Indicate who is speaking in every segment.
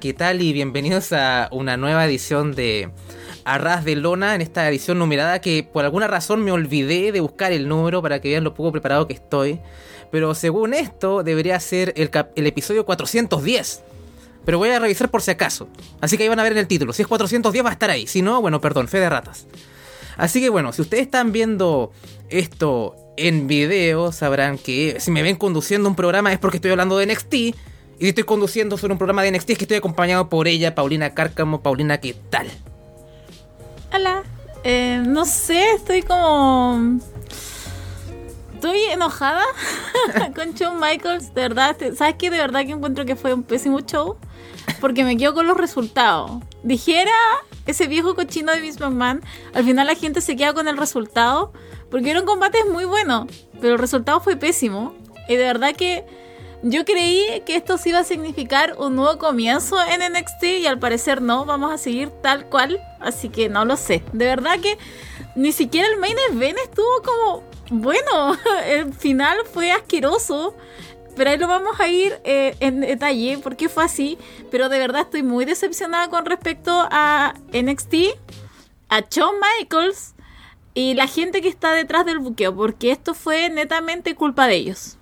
Speaker 1: ¿qué tal? Y bienvenidos a una nueva edición de Arras de Lona, en esta edición numerada que por alguna razón me olvidé de buscar el número para que vean lo poco preparado que estoy. Pero según esto, debería ser el, el episodio 410. Pero voy a revisar por si acaso. Así que ahí van a ver en el título. Si es 410 va a estar ahí. Si no, bueno, perdón, fe de ratas. Así que bueno, si ustedes están viendo esto en video, sabrán que si me ven conduciendo un programa es porque estoy hablando de NXT. Y estoy conduciendo sobre un programa de NXT que estoy acompañado por ella, Paulina Cárcamo. Paulina, ¿qué tal?
Speaker 2: Hola. Eh, no sé, estoy como... Estoy enojada con Shawn Michaels, de verdad. ¿Sabes qué? De verdad que encuentro que fue un pésimo show. Porque me quedo con los resultados. Dijera ese viejo cochino de Vince McMahon, al final la gente se queda con el resultado. Porque era un combate muy bueno, pero el resultado fue pésimo. Y de verdad que yo creí que esto sí iba a significar un nuevo comienzo en NXT y al parecer no, vamos a seguir tal cual, así que no lo sé. De verdad que ni siquiera el main event estuvo como bueno, el final fue asqueroso. Pero ahí lo vamos a ir eh, en detalle porque fue así. Pero de verdad estoy muy decepcionada con respecto a NXT, a Shawn Michaels y la gente que está detrás del buqueo. Porque esto fue netamente culpa de ellos.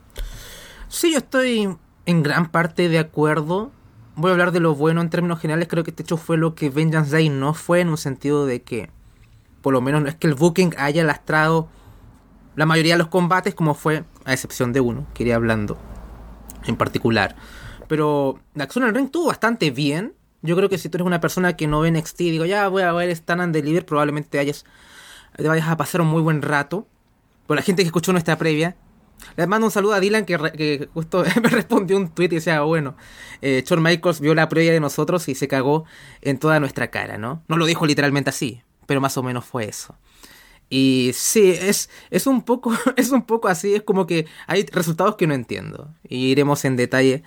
Speaker 1: Sí, yo estoy en gran parte de acuerdo. Voy a hablar de lo bueno en términos generales. Creo que este hecho fue lo que Vengeance Day no fue, en un sentido de que, por lo menos, no es que el booking haya lastrado la mayoría de los combates, como fue, a excepción de uno, que iría hablando en particular. Pero la acción en el ring tuvo bastante bien. Yo creo que si tú eres una persona que no ve NXT y digo, ya voy a ver Stand and Deliver, probablemente te, hayas, te vayas a pasar un muy buen rato. Por la gente que escuchó nuestra previa, les mando un saludo a Dylan que, justo me respondió un tweet y decía, bueno, eh, Shawn Michaels vio la previa de nosotros y se cagó en toda nuestra cara, ¿no? No lo dijo literalmente así, pero más o menos fue eso. Y sí, es, es un poco, es un poco así, es como que hay resultados que no entiendo. Y iremos en detalle.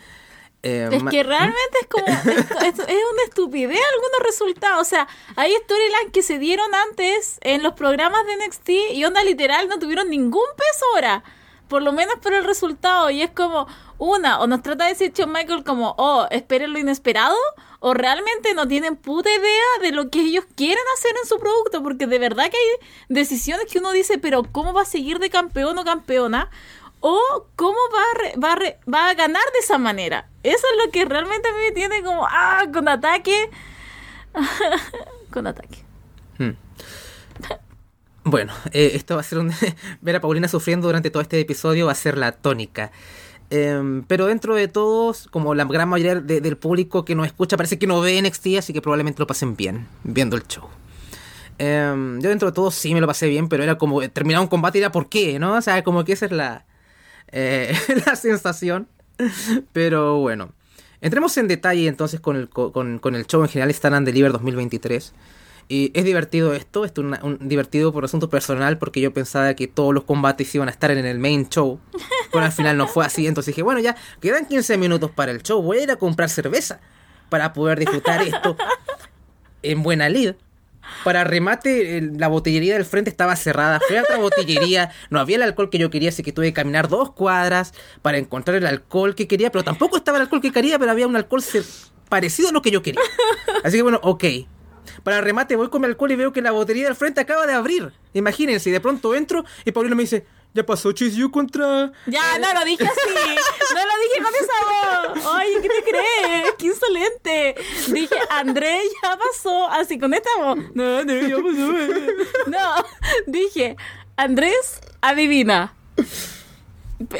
Speaker 2: Eh, es que realmente es como, es, una estupidez algunos resultados. O sea, hay storylines que se dieron antes en los programas de NXT y onda literal no tuvieron ningún peso ahora por lo menos por el resultado. Y es como, una, o nos trata de decir Shawn Michael como, oh, esperen lo inesperado, o realmente no tienen puta idea de lo que ellos quieren hacer en su producto, porque de verdad que hay decisiones que uno dice, pero ¿cómo va a seguir de campeón o campeona? O cómo va a, ganar de esa manera. Eso es lo que realmente me tiene como, ah, con ataque. con ataque. Hmm.
Speaker 1: Bueno, eh, esto va a ser un... ver a Paulina sufriendo durante todo este episodio va a ser la tónica. Em, pero dentro de todos, como la gran mayoría del público que nos escucha, parece que no ve NXT, así que probablemente lo pasen bien viendo el show. Em, yo dentro de todo sí me lo pasé bien, pero era como terminar un combate y era por qué, ¿no? O sea, como que esa es la, eh, la sensación. Pero bueno, entremos en detalle entonces con el, con, con el show en general Stand and Deliver 2023. Y es divertido esto, es divertido por asunto personal porque yo pensaba que todos los combates iban a estar en el main show, pero al final no fue así, entonces dije, bueno, ya quedan 15 minutos para el show, voy a ir a comprar cerveza para poder disfrutar esto en buena lid. Para remate, la botillería del frente estaba cerrada. Fui a otra botillería, no había el alcohol que yo quería, así que tuve que caminar dos cuadras para encontrar el alcohol que quería, pero tampoco estaba el alcohol que quería, pero había un alcohol parecido a lo que yo quería. Así que bueno, ok, para remate, voy con mi alcohol y veo que la botería del frente acaba de abrir. Imagínense, y de pronto entro y Paulino me dice, ya pasó Chis contra.
Speaker 2: Ya, no lo dije así. No lo dije con esa voz. Ay, ¿qué te crees? Qué insolente. Dije, André, ya pasó. Así con esta voz. No, no, ya pasó. No, dije, Andrés, adivina.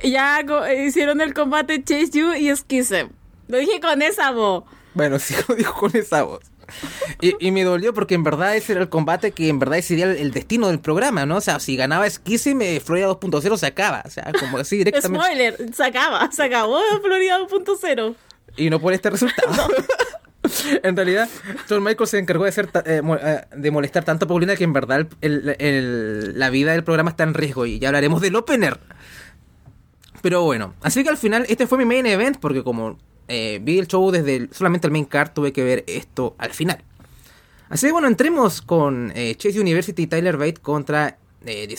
Speaker 2: Ya hicieron el combate Chase You y Schism. Lo dije con esa voz.
Speaker 1: Bueno, sí, lo dijo con esa voz. Y, me dolió porque en verdad ese era el combate que en verdad sería el, destino del programa, ¿no? O sea, si ganaba Skissy, Florida 2.0 se acaba. O sea, como así directamente.
Speaker 2: Spoiler, se acaba, se acabó Florida 2.0.
Speaker 1: Y no por este resultado. en realidad, John Michael se encargó de, ser, eh, eh, de molestar tanto a Paulina que en verdad la vida del programa está en riesgo y ya hablaremos del opener. Pero bueno, así que al final este fue mi main event porque como eh, vi el show desde solamente el main card, tuve que ver esto al final. Así que bueno, entremos con eh, Chase University y Tyler Bate contra eh.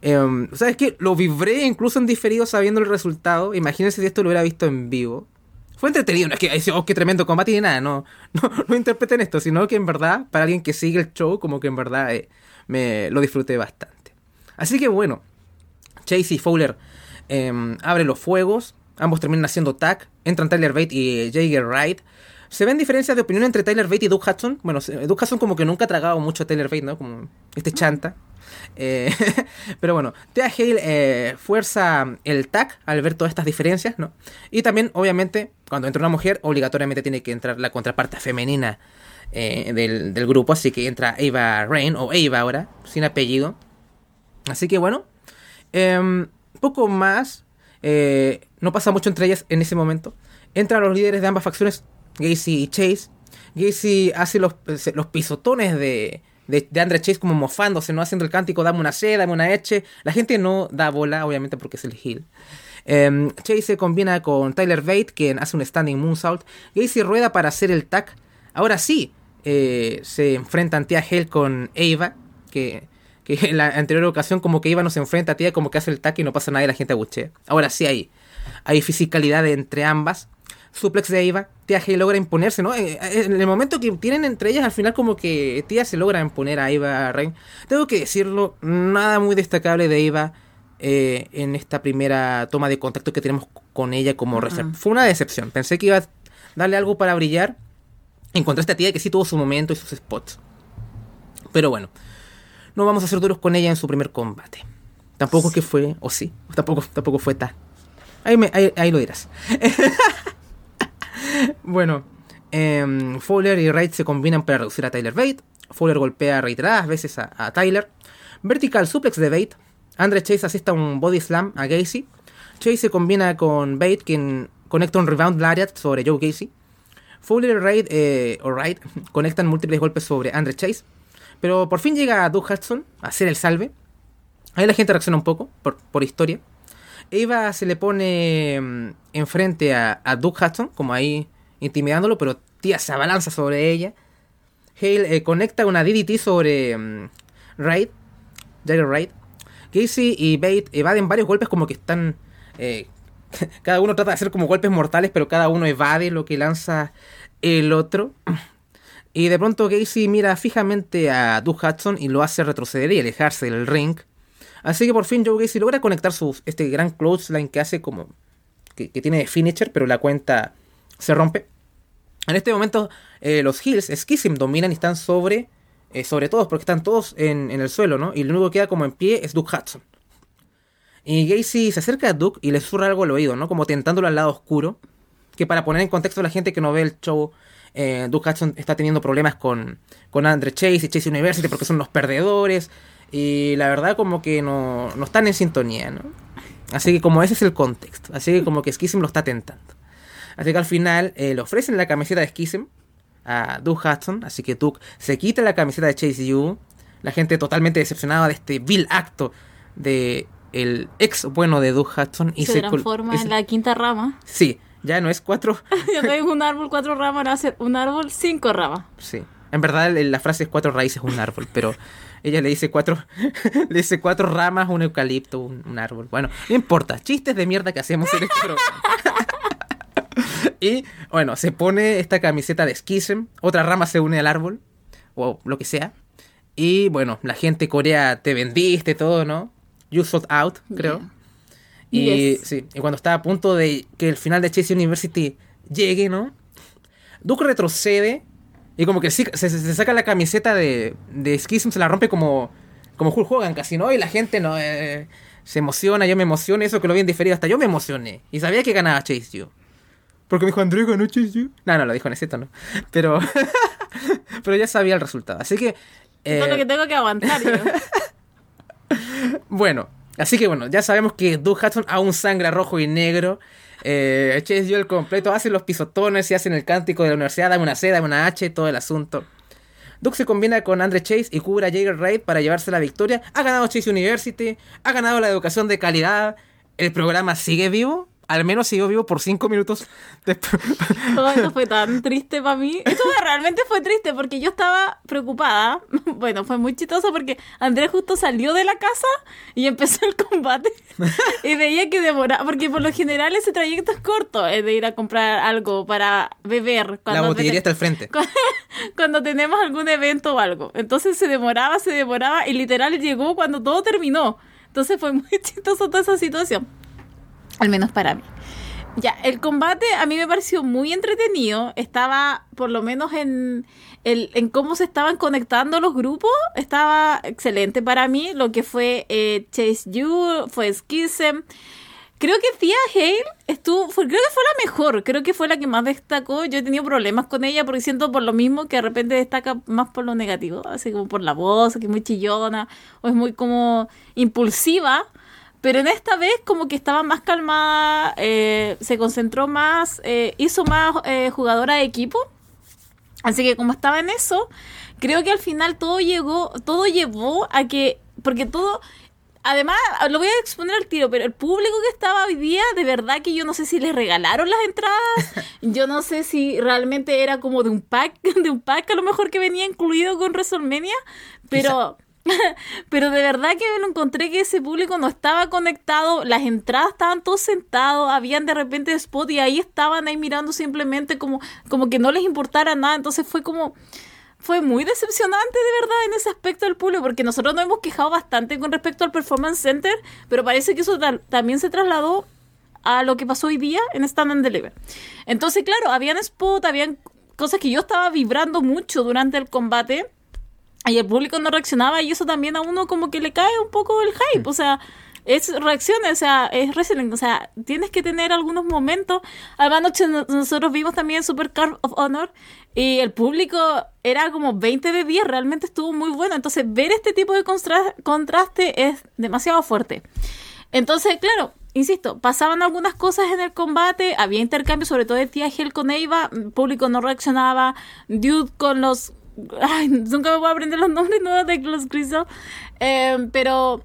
Speaker 1: Em, ¿Sabes qué? Lo vibré incluso en diferido sabiendo el resultado. Imagínense si esto lo hubiera visto en vivo. fue entretenido. No es que oh, qué tremendo combate ni nada. No, no, no interpreten esto, sino que en verdad, para alguien que sigue el show, como que en verdad eh, me lo disfruté bastante. Así que bueno, Chase y Fowler eh, abren los fuegos. Ambos terminan haciendo tag. Entran Tyler Bate y Jaeger Wright. Se ven diferencias de opinión entre Tyler Bate y Doug Hudson. Bueno, Doug Hudson como que nunca ha tragado mucho a Tyler Bate, ¿no? Como este chanta. Eh, pero bueno, Thea Hale eh, fuerza el tag al ver todas estas diferencias, ¿no? Y también, obviamente, cuando entra una mujer, obligatoriamente tiene que entrar la contraparte femenina eh, del, del, grupo. Así que entra Ava Rain, o Ava ahora, sin apellido. Así que bueno, em, poco más. No pasa mucho entre ellas en ese momento. Entran los líderes de ambas facciones Gacy y Chase. Gacy hace los, los pisotones de, de, Andre Chase como mofándose, no haciendo el cántico, dame una C, dame una H. La gente no da bola, obviamente, porque es el heel. Um, Chase se combina con Tyler Bate, quien hace un standing moonsault. Gacy rueda para hacer el tag. Ahora sí, eh, se enfrentan Tia Hell con Ava, que, que en la anterior ocasión como que Ava no se enfrenta a Tia, como que hace el tag y no pasa nada y la gente abuchea. Ahora sí hay, hay fisicalidad entre ambas suplex de Eva, Tia Hale logra imponerse, ¿no? En el momento que tienen entre ellas, al final como que Tia se logra imponer a Eva Rain. Tengo que decirlo, nada muy destacable de Eva eh, en esta primera toma de contacto que tenemos con ella como reserva. Fue una decepción. Pensé que iba a darle algo para brillar. Encontré a esta tía que sí tuvo su momento y sus spots. Pero bueno, no vamos a ser duros con ella en su primer combate. Tampoco que fue, o sí, tampoco, tampoco fue tan. Ahí, me, ahí, ahí lo dirás. bueno, eh, Fowler y Wright se combinan para reducir a Tyler Bate. Fowler golpea reiteradas veces a, a, Tyler. Vertical suplex de Bate. Andre Chase asista un body slam a Gacy. Chase se combina con Bate, quien conecta un rebound lariat sobre Joe Gacy. Fowler y Wright, eh, o Wright conectan múltiples golpes sobre Andre Chase. Pero por fin llega Doug Hudson a hacer el salve. Ahí la gente reacciona un poco, por, por historia. Eva se le pone enfrente a, a Doug Hudson, como ahí intimidándolo, pero tía se abalanza sobre ella. Hale eh, conecta una DDT sobre um, Raid, Jagger Raid. Casey y Bate evaden varios golpes como que están... Eh, cada uno trata de hacer como golpes mortales, pero cada uno evade lo que lanza el otro. Y de pronto Casey mira fijamente a Doug Hudson y lo hace retroceder y alejarse del ring. Así que por fin Joe Gacy logra conectar su, este gran clothesline que hace como... Que, que, tiene finisher, pero la cuenta se rompe. En este momento eh, los Hills, Schism, dominan y están sobre... Eh, sobre todos, porque están todos en, en, el suelo, ¿no? Y lo único que queda como en pie es Duke Hudson. Y Gacy se acerca a Duke y le susurra algo al oído, ¿no? Como tentándolo al lado oscuro. Que para poner en contexto a la gente que no ve el show, eh, Duke Hudson está teniendo problemas con, con Andre Chase y Chase University porque son los perdedores. Y la verdad como que no, no están en sintonía, ¿no? Así que como ese es el contexto. Así que como que Schism lo está tentando. Así que al final eh, le ofrecen la camiseta de Schism a Doug Hudson. Así que Doug se quita la camiseta de Chase Yu. La gente totalmente decepcionada de este vil acto de el ex bueno de Doug Hudson.
Speaker 2: Y se, se transforma en la quinta rama.
Speaker 1: Sí, ya no es cuatro.
Speaker 2: ya no es un árbol cuatro ramas, ahora va a ser un árbol cinco ramas.
Speaker 1: Sí. En verdad la frase es cuatro raíces un árbol, pero ella le dice cuatro, le dice cuatro ramas, un eucalipto, un, un, árbol. Bueno, no importa, chistes de mierda que hacemos en este y bueno, se pone esta camiseta de Schism, otra rama se une al árbol, o lo que sea. Y bueno, la gente corea te vendiste, todo, ¿no? You sold out, creo. Yeah. Y, yes. sí, y cuando está a punto de que el final de Chase University llegue, ¿no? Duke retrocede y como que sí, se, se, saca la camiseta de, de Schism, se la rompe como, como Hulk Hogan casi, ¿no? Y la gente no eh, se emociona, yo me emociono, eso que lo vi en diferido, hasta yo me emocioné. Y sabía que ganaba Chase You. Porque me dijo, André ganó Chase You. No, no, lo dijo en ese tono. Pero, pero ya sabía el resultado. Así que...
Speaker 2: Eh, es lo que tengo que aguantar yo.
Speaker 1: bueno, así que bueno, ya sabemos que Doug Hudson aún sangra rojo y negro. Eh, Chase el completo, hacen los pisotones y hacen el cántico de la universidad, dame una C, dame una H, todo el asunto. Duke se combina con Andre Chase y cubre a Jagger Raid para llevarse la victoria. Ha ganado Chase University, ha ganado la educación de calidad. El programa sigue vivo. Al menos siguió vivo por cinco minutos después.
Speaker 2: Todo esto fue tan triste para mí. Esto realmente fue triste porque yo estaba preocupada. Bueno, fue muy chistoso porque Andrés justo salió de la casa y empezó el combate. Y veía que demoraba, porque por lo general ese trayecto es corto, es de ir a comprar algo para beber.
Speaker 1: La botillería está al frente.
Speaker 2: Cuando tenemos algún evento o algo. Entonces se demoraba, se demoraba y literal llegó cuando todo terminó. Entonces fue muy chistoso toda esa situación. Al menos para mí. Ya, el combate a mí me pareció muy entretenido. Estaba, por lo menos en, el, en cómo se estaban conectando los grupos, estaba excelente para mí. Lo que fue eh, Chase You, fue Schism. Creo que Tia Hale estuvo, creo que fue la mejor, creo que fue la que más destacó. Yo he tenido problemas con ella porque siento por lo mismo que de repente destaca más por lo negativo, así como por la voz, que es muy chillona o es muy como impulsiva. Pero en esta vez como que estaba más calmada, eh, se concentró más, eh, hizo más eh, jugadora de equipo. Así que como estaba en eso, creo que al final todo llegó, todo llevó a que, porque todo, además, lo voy a exponer al tiro, pero el público que estaba hoy día, de verdad que yo no sé si les regalaron las entradas, yo no sé si realmente era como de un pack, de un pack a lo mejor que venía incluido con WrestleMania, pero... Pero de verdad que me lo encontré que ese público no estaba conectado, las entradas estaban todos sentados, habían de repente spot y ahí estaban ahí mirando simplemente como, como que no les importara nada, entonces fue como fue muy decepcionante de verdad en ese aspecto del público, porque nosotros nos hemos quejado bastante con respecto al Performance Center, pero parece que eso también se trasladó a lo que pasó hoy día en Stand and Deliver. Entonces, claro, habían spot, habían cosas que yo estaba vibrando mucho durante el combate y el público no reaccionaba y eso también a uno como que le cae un poco el hype, o sea, es reacciones, o sea, es wrestling, o sea, tienes que tener algunos momentos. Además, nosotros vimos también Super Card of Honor y el público era como 20 de 10, realmente estuvo muy bueno. Entonces, ver este tipo de contraste es demasiado fuerte. Entonces, claro, insisto, pasaban algunas cosas en el combate, había intercambio, sobre todo de Tia Gel con Eva, el público no reaccionaba, Dude con los Ay, nunca me voy a aprender los nombres nuevos de los Crystal. Eh, pero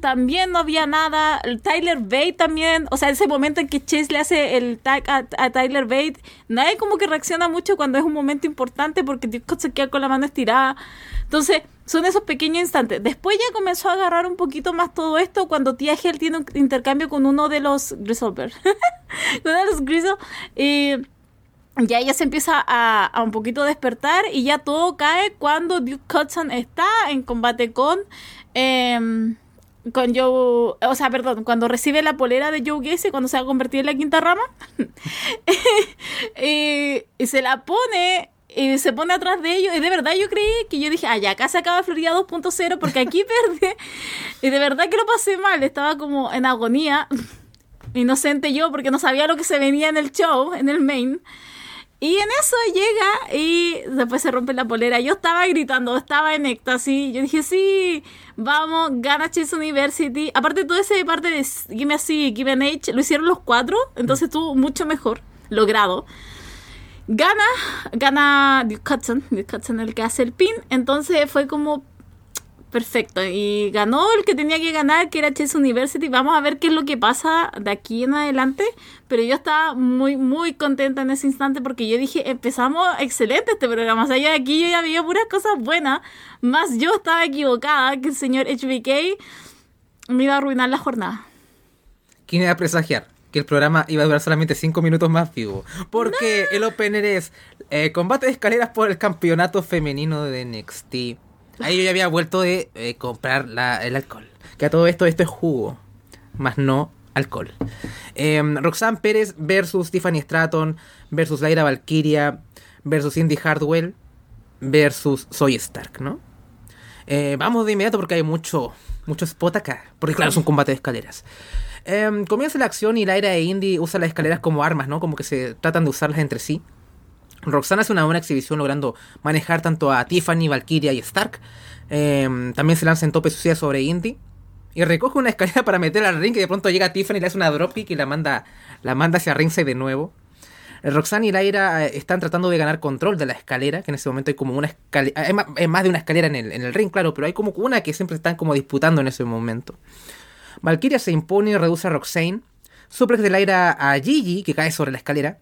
Speaker 2: también no había nada. Tyler Bate también, o sea, ese momento en que Chase le hace el tag a, Tyler Bate, nadie como que reacciona mucho cuando es un momento importante porque Duke se queda con la mano estirada. Entonces, son esos pequeños instantes. Después ya comenzó a agarrar un poquito más todo esto cuando Tia Gel tiene un intercambio con uno de los Grizzleberg. uno de los Grizzle. Y ya ella se empieza a, un poquito despertar y ya todo cae cuando Duke Hudson está en combate con em, con Joe, o sea, perdón, cuando recibe la polera de Joe Gacy cuando se va a convertir en la quinta rama y, se la pone y se pone atrás de ellos y de verdad yo creí que yo dije, ah, ya acá se acaba Florida 2.0 porque aquí perdí y de verdad que lo pasé mal, estaba como en agonía inocente yo porque no sabía lo que se venía en el show, en el main y en eso llega y después se rompe la polera. Yo estaba gritando, estaba en éxtasis. Yo dije, sí, vamos, gana Chase University. Aparte, todo ese parte de Gimme Así, Gimme H, lo hicieron los cuatro. Entonces estuvo mucho mejor logrado. Gana, gana Duke Hudson, Duke el que hace el pin. Entonces fue como Perfecto, y ganó el que tenía que ganar, que era Chess University. Vamos a ver qué es lo que pasa de aquí en adelante. Pero yo estaba muy, muy contenta en ese instante porque yo dije, empezamos excelente este programa. O sea, ya aquí yo ya veía puras cosas buenas. Más yo estaba equivocada que el señor HBK me iba a arruinar la jornada.
Speaker 1: ¿Quién iba a presagiar? que el programa iba a durar solamente 5 minutos más vivo. Porque el opener es eh, combate de escaleras por el campeonato femenino de NXT. Ahí yo ya había vuelto de eh, comprar el alcohol. Que a todo esto, esto es jugo, más no alcohol. Em, Roxanne Pérez versus Tiffany Stratton versus Laira Valkyria versus Indy Hardwell versus Soy Stark, ¿no? Eh, vamos de inmediato porque hay mucho, mucho spot acá. Porque claro, es un combate de escaleras. Em, comienza la acción y Laira e Indy usan las escaleras como armas, ¿no? Como que se tratan de usarlas entre sí. Roxana hace una buena exhibición logrando manejar tanto a Tiffany, Valkyria y Stark. Em, también se lanza en tope sucia sobre Indy. Y recoge una escalera para meter al ring y de pronto llega Tiffany y le hace una dropkick y la manda, la manda hacia ringside de nuevo. Eh, Roxanne y Laira eh, están tratando de ganar control de la escalera, que en ese momento hay como una escalera, hay más, de una escalera en el, en el ring, claro, pero hay como una que siempre están como disputando en ese momento. Valkyria se impone y reduce a Roxane, Suplex del aire a Gigi, que cae sobre la escalera.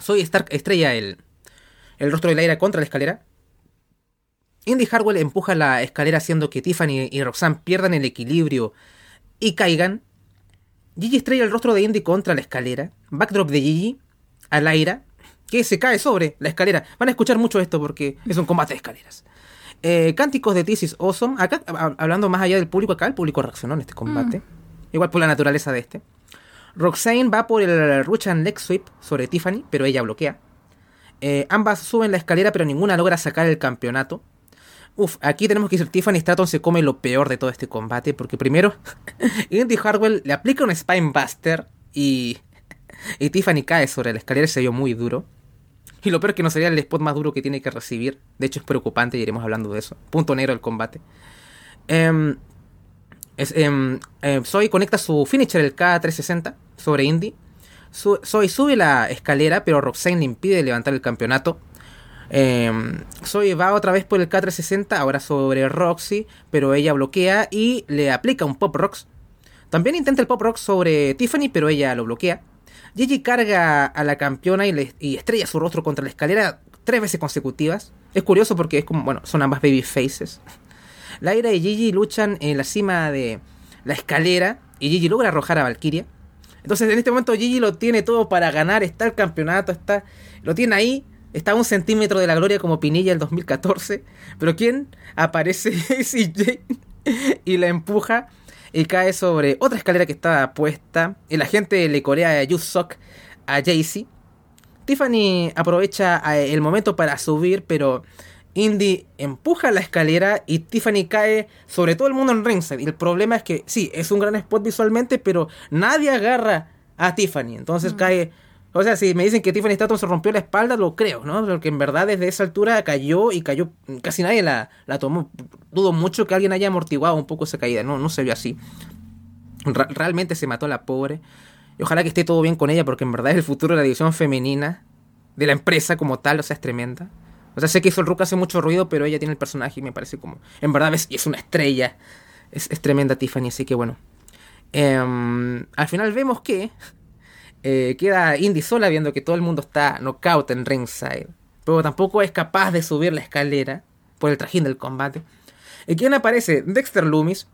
Speaker 1: Soy Stark estrella el, el rostro del aire contra la escalera. Indy Harwell empuja la escalera haciendo que Tiffany y Roxanne pierdan el equilibrio y caigan. Gigi estrella el rostro de Indy contra la escalera. Backdrop de Gigi al aire que se cae sobre la escalera. Van a escuchar mucho esto porque es un combate de escaleras. Eh, cánticos de This is Awesome. Acá, hablando más allá del público, acá el público reaccionó en este combate. Mm. Igual por la naturaleza de este. Roxane va por el Ruchan Leg Sweep sobre Tiffany, pero ella bloquea. Eh, ambas suben la escalera, pero ninguna logra sacar el campeonato. Uf, aquí tenemos que decir, Tiffany Stratton se come lo peor de todo este combate, porque primero, Indy Harwell le aplica un Spinebuster y, y Tiffany cae sobre la escalera y se vio muy duro. Y lo peor es que no sería el spot más duro que tiene que recibir. De hecho, es preocupante y iremos hablando de eso. Punto negro del combate. Eh, Zoe conecta su finisher, el K360, sobre Indy. Zoe sube la escalera, pero Roxanne le impide levantar el campeonato. Eh, Zoe va otra vez por el K360, ahora sobre Roxy, pero ella bloquea y le aplica un Pop Rocks. También intenta el Pop Rocks sobre Tiffany, pero ella lo bloquea. Gigi carga a la campeona y, estrella su rostro contra la escalera tres veces consecutivas. Es curioso porque es como, bueno, son ambas baby faces. Laira y Gigi luchan en la cima de la escalera y Gigi logra arrojar a Valkyria. Entonces en este momento Gigi lo tiene todo para ganar, está el campeonato, está, lo tiene ahí, está a un centímetro de la gloria como Pinilla el 2014. Pero ¿quién? Aparece CJ y la empuja y cae sobre otra escalera que estaba puesta. Y la gente le corea a Yusok a Jaycee. Tiffany aprovecha eh, el momento para subir, pero Indy empuja la escalera y Tiffany cae sobre todo el mundo en ringside. Y el problema es que sí, es un gran spot visualmente, pero nadie agarra a Tiffany. Entonces mm. cae o sea, si me dicen que Tiffany Stratton se rompió la espalda, lo creo, ¿no? Porque en verdad desde esa altura cayó y cayó, casi nadie la, tomó. Dudo mucho que alguien haya amortiguado un poco esa caída, no, no se vio así. realmente se mató a la pobre. Y ojalá que esté todo bien con ella, porque en verdad es el futuro de la división femenina, de la empresa como tal, o sea, es tremenda. O sea, sé que hizo el Rook hace mucho ruido, pero ella tiene el personaje y me parece como. En verdad es, es una estrella. Es, tremenda Tiffany, así que bueno. Em, al final vemos que eh, queda Indy sola viendo que todo el mundo está knockout en ringside. Pero tampoco es capaz de subir la escalera por el trajín del combate. ¿Y quién aparece? Dexter Loomis.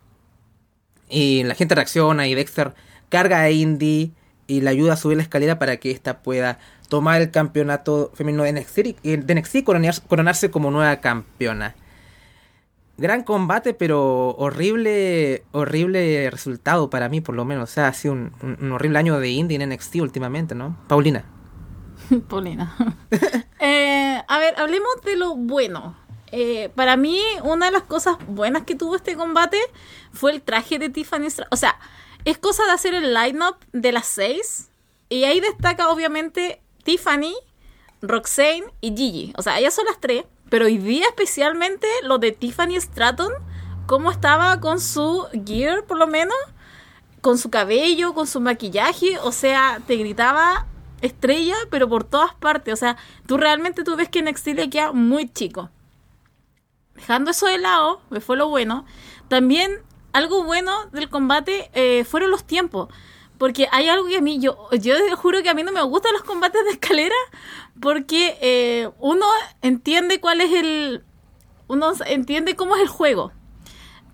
Speaker 1: Y la gente reacciona y Dexter carga a Indy y le ayuda a subir la escalera para que ésta pueda tomar el campeonato femenino de NXT, de NXT y coronarse como nueva campeona gran combate, pero horrible, horrible resultado para mí, por lo menos. O sea, ha sido un, horrible año de indie en NXT últimamente, ¿no? Paulina.
Speaker 2: Paulina. Eh, a ver, hablemos de lo bueno. Eh, para mí, una de las cosas buenas que tuvo este combate fue el traje de Tiffany. O sea, es cosa de hacer el line-up de las seis. Y ahí destaca, obviamente, Tiffany, Roxane y Gigi. O sea, ellas son las tres. Pero hoy día especialmente lo de Tiffany Stratton, cómo estaba con su gear por lo menos, con su cabello, con su maquillaje, o sea, te gritaba estrella, pero por todas partes, o sea, tú realmente tú ves que NXT le queda muy chico. Dejando eso de lado, que fue lo bueno, también algo bueno del combate eh, fueron los tiempos. Porque hay algo que a mí, yo, yo juro que a mí no me gustan los combates de escalera, porque eh, uno entiende cuál es el. Uno entiende cómo es el juego.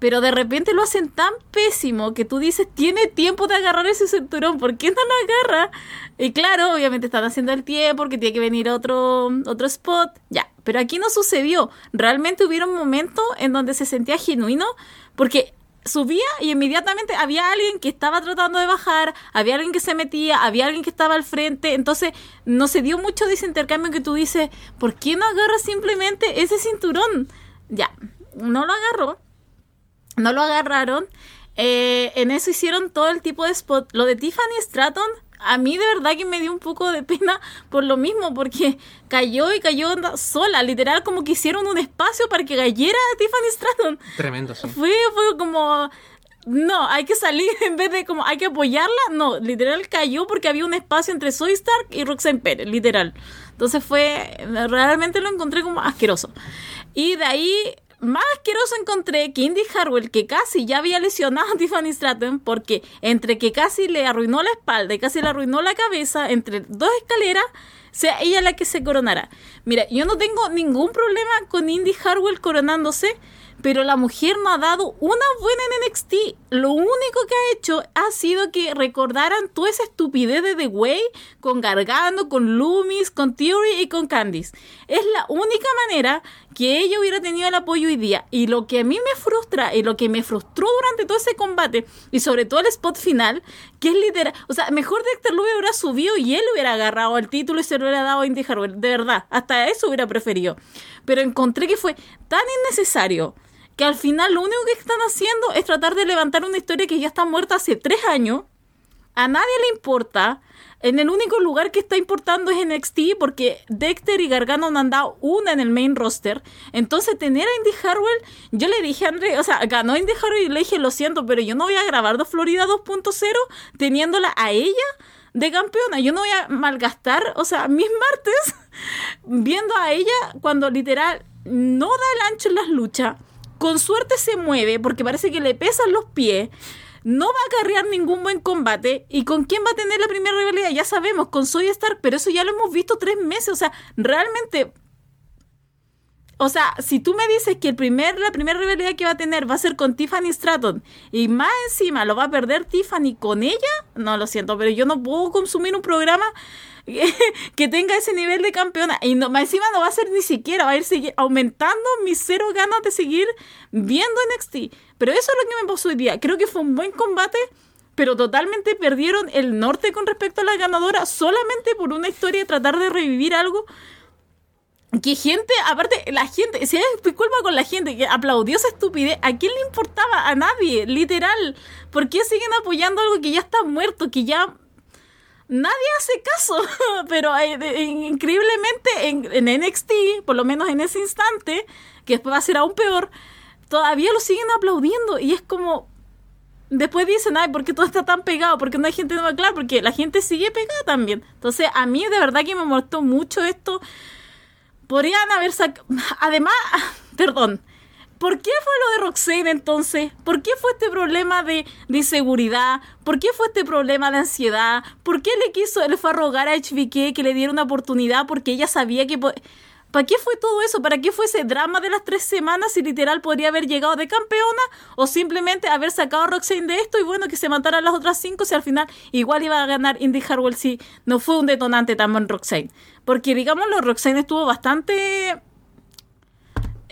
Speaker 2: Pero de repente lo hacen tan pésimo que tú dices, tiene tiempo de agarrar ese cinturón, ¿por qué no lo agarra? Y claro, obviamente están haciendo el tiempo, porque tiene que venir otro, otro spot. Ya, pero aquí no sucedió. Realmente hubieron momentos en donde se sentía genuino, porque subía y inmediatamente había alguien que estaba tratando de bajar, había alguien que se metía, había alguien que estaba al frente, entonces no se dio mucho de ese intercambio que tú dices, ¿por qué no agarras simplemente ese cinturón? Ya, no lo agarró, no lo agarraron, eh, en eso hicieron todo el tipo de spot, lo de Tiffany Stratton a mí de verdad que me dio un poco de pena por lo mismo, porque cayó y cayó sola, literal como que hicieron un espacio para que cayera Tiffany Stratton.
Speaker 1: Tremendo, sí.
Speaker 2: Fue, fue como, no, hay que salir en vez de como hay que apoyarla, no, literal cayó porque había un espacio entre Zoe Stark y Roxanne Pérez, literal. Entonces fue, realmente lo encontré como asqueroso. Y de ahí más asqueroso encontré que Indy Harwell, que casi ya había lesionado a Tiffany Stratton, porque entre que casi le arruinó la espalda y casi le arruinó la cabeza, entre dos escaleras, sea ella la que se coronara. Mira, yo no tengo ningún problema con Indy Harwell coronándose, pero la mujer no ha dado una buena en NXT. Lo único que ha hecho ha sido que recordaran toda esa estupidez de The Way con Gargano, con Loomis, con Theory y con Candice. Es la única manera que ella hubiera tenido el apoyo hoy día. Y lo que a mí me frustra y lo que me frustró durante todo ese combate y sobre todo el spot final, que es literal, o sea, mejor Dexter Luger hubiera subido y él hubiera agarrado el título y se lo hubiera dado a Indy Harwell. De verdad, hasta eso hubiera preferido. Pero encontré que fue tan innecesario que al final lo único que están haciendo es tratar de levantar una historia que ya está muerta hace tres años. A nadie le importa. En el único lugar que está importando es NXT porque Dexter y Gargano no han dado una en el main roster. Entonces tener a Indy Harwell, yo le dije a André, o sea, ganó Indy Harwell y le dije, lo siento, pero yo no voy a grabar dos Florida 2.0 teniéndola a ella de campeona. Yo no voy a malgastar, o sea, mis martes viendo a ella cuando literal no da el ancho en las luchas con suerte se mueve porque parece que le pesan los pies. No va a carrear ningún buen combate. ¿Y con quién va a tener la primera rivalidad? Ya sabemos, con Soy Stark, pero eso ya lo hemos visto tres meses. O sea, realmente. O sea, si tú me dices que el primer, la primera rivalidad que va a tener va a ser con Tiffany Stratton y más encima lo va a perder Tiffany con ella, no lo siento, pero yo no puedo consumir un programa que tenga ese nivel de campeona. Y no, encima no va a ser ni siquiera, va a ir aumentando mis cero ganas de seguir viendo NXT. Pero eso es lo que me pasó. Creo que fue un buen combate, pero totalmente perdieron el norte con respecto a la ganadora solamente por una historia de tratar de revivir algo. Que gente, aparte, la gente, si es culpa con la gente que aplaudió esa estupidez, ¿a quién le importaba? A nadie, literal. ¿Por qué siguen apoyando algo que ya está muerto, que ya nadie hace caso, pero increíblemente en, NXT, por lo menos en ese instante, que después va a ser aún peor, todavía lo siguen aplaudiendo y es como... Después dicen, ay, ¿por qué todo está tan pegado? Porque no hay gente nueva, claro, porque la gente sigue pegada también. Entonces, a mí de verdad que me molestó mucho esto. Podrían haber sacado... Además, perdón, ¿Por qué fue lo de Roxane entonces? ¿Por qué fue este problema de, inseguridad? ¿Por qué fue este problema de ansiedad? ¿Por qué le quiso, le fue a rogar a HBK que le diera una oportunidad porque ella sabía que... ¿Para qué fue todo eso? ¿Para qué fue ese drama de las tres semanas si literal podría haber llegado de campeona? ¿O simplemente haber sacado a Roxane de esto y bueno, que se mataran las otras cinco si al final igual iba a ganar Indy Harwell si no fue un detonante también Roxane? Porque digámoslo, Roxane estuvo bastante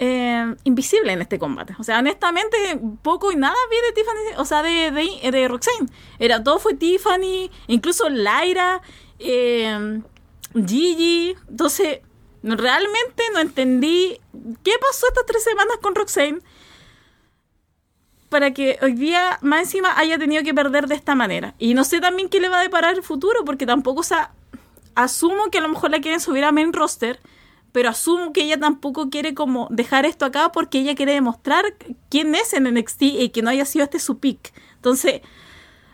Speaker 2: eh, invisible en este combate. O sea, honestamente, poco y nada vi de Tiffany, o sea, de, de, Roxanne. Era, todo fue Tiffany, incluso Lyra, eh, Gigi. Entonces, realmente no entendí qué pasó estas tres semanas con Roxanne para que hoy día más encima haya tenido que perder de esta manera. Y no sé también qué le va a deparar el futuro, porque tampoco, o sea, asumo que a lo mejor la quieren subir a main roster pero asumo que ella tampoco quiere como dejar esto acá porque ella quiere demostrar quién es en NXT y que no haya sido este su pick. Entonces,